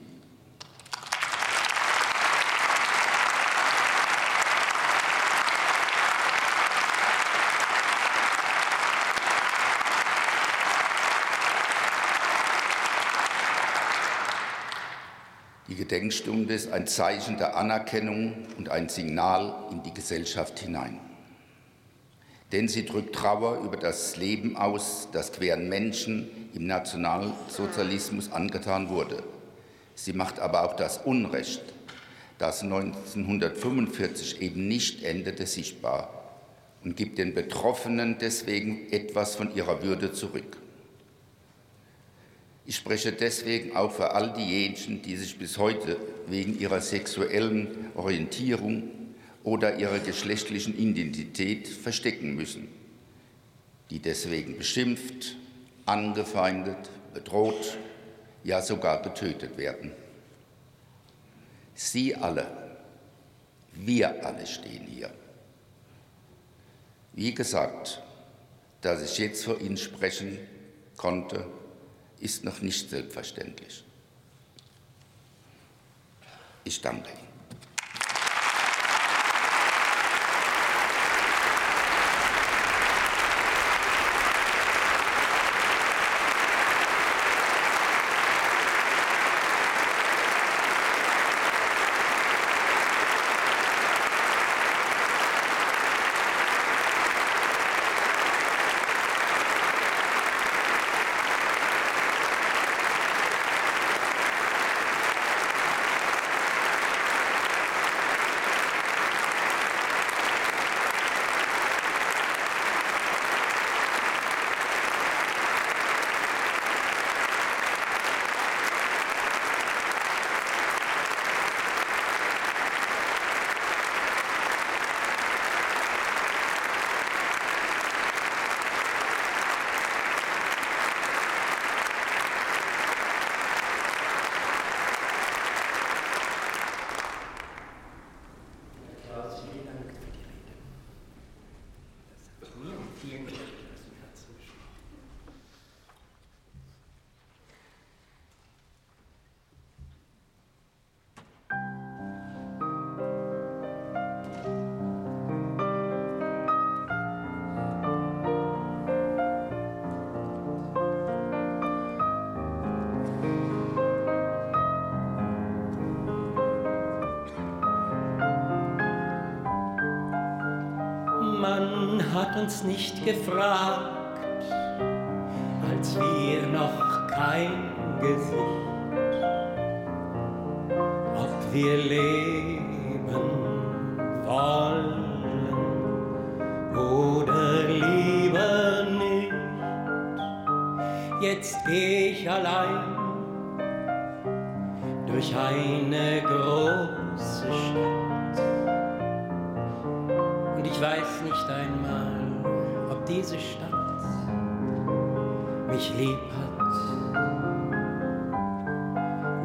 Gedenkstunde ist ein Zeichen der Anerkennung und ein Signal in die Gesellschaft hinein. Denn sie drückt Trauer über das Leben aus, das queren Menschen im Nationalsozialismus angetan wurde. Sie macht aber auch das Unrecht, das 1945 eben nicht endete, sichtbar und gibt den Betroffenen deswegen etwas von ihrer Würde zurück. Ich spreche deswegen auch für all diejenigen, die sich bis heute wegen ihrer sexuellen Orientierung oder ihrer geschlechtlichen Identität verstecken müssen, die deswegen beschimpft, angefeindet, bedroht, ja sogar getötet werden. Sie alle, wir alle stehen hier. Wie gesagt, dass ich jetzt vor Ihnen sprechen konnte, ist noch nicht selbstverständlich. Ich danke Ihnen. Uns nicht gefragt,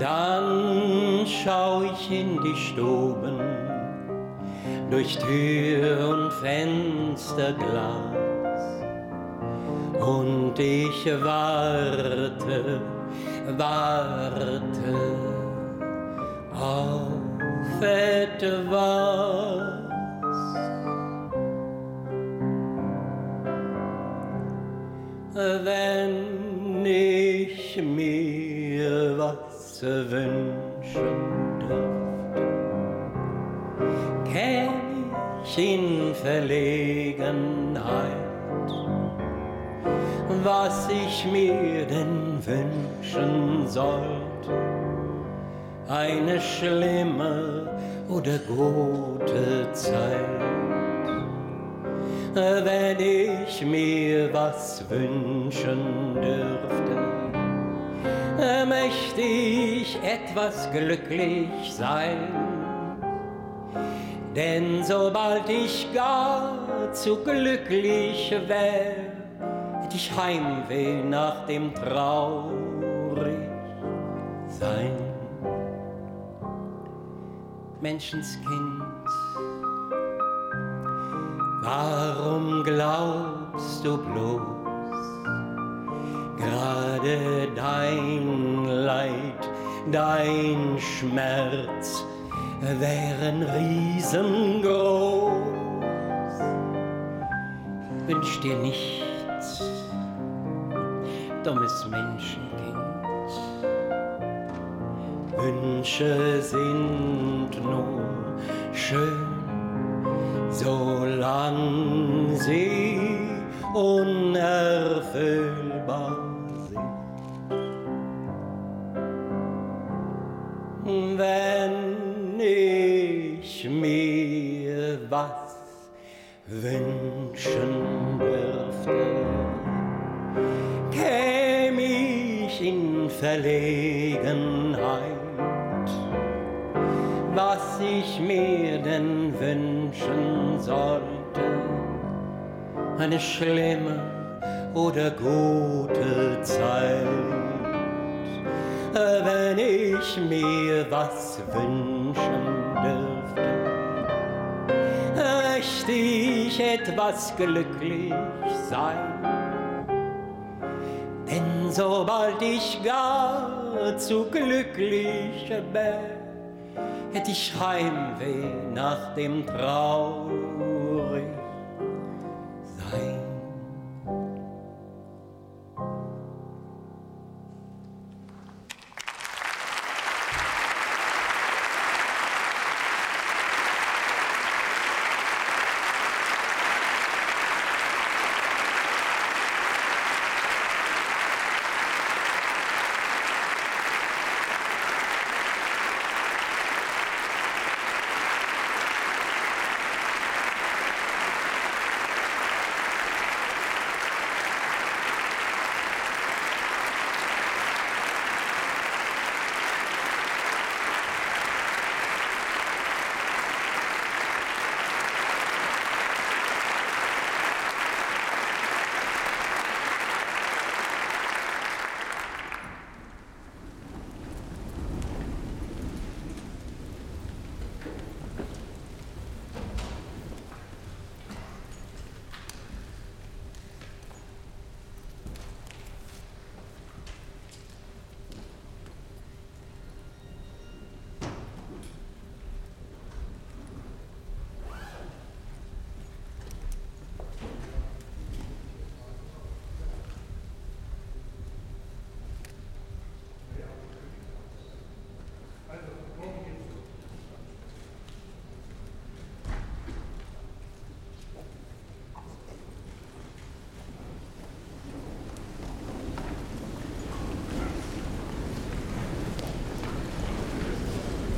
Dann schau ich in die Stuben durch Tür und Fensterglas und ich warte, warte auf etwas. Was wünschen dürfte, käm ich in Verlegenheit, was ich mir denn wünschen sollte. Eine schlimme oder gute Zeit. Wenn ich mir was wünschen dürfte, möchte ich etwas glücklich sein. Denn sobald ich gar zu glücklich wär, hätte ich Heimweh nach dem traurig sein. Menschenskind. Warum glaubst du bloß, gerade dein Leid, dein Schmerz wären riesengroß? Wünsch dir nichts, dummes Menschenkind. Wünsche sind nur schön, solange sie unerfüllbar Wenn ich mir was wünschen dürfte, käme ich in Verlegenheit was ich mir denn wünschen sollte. Eine schlimme oder gute Zeit. Wenn ich mir was wünschen dürfte, möchte ich etwas glücklich sein. Denn sobald ich gar zu glücklich bin, hätte ich Heimweh nach dem traurigen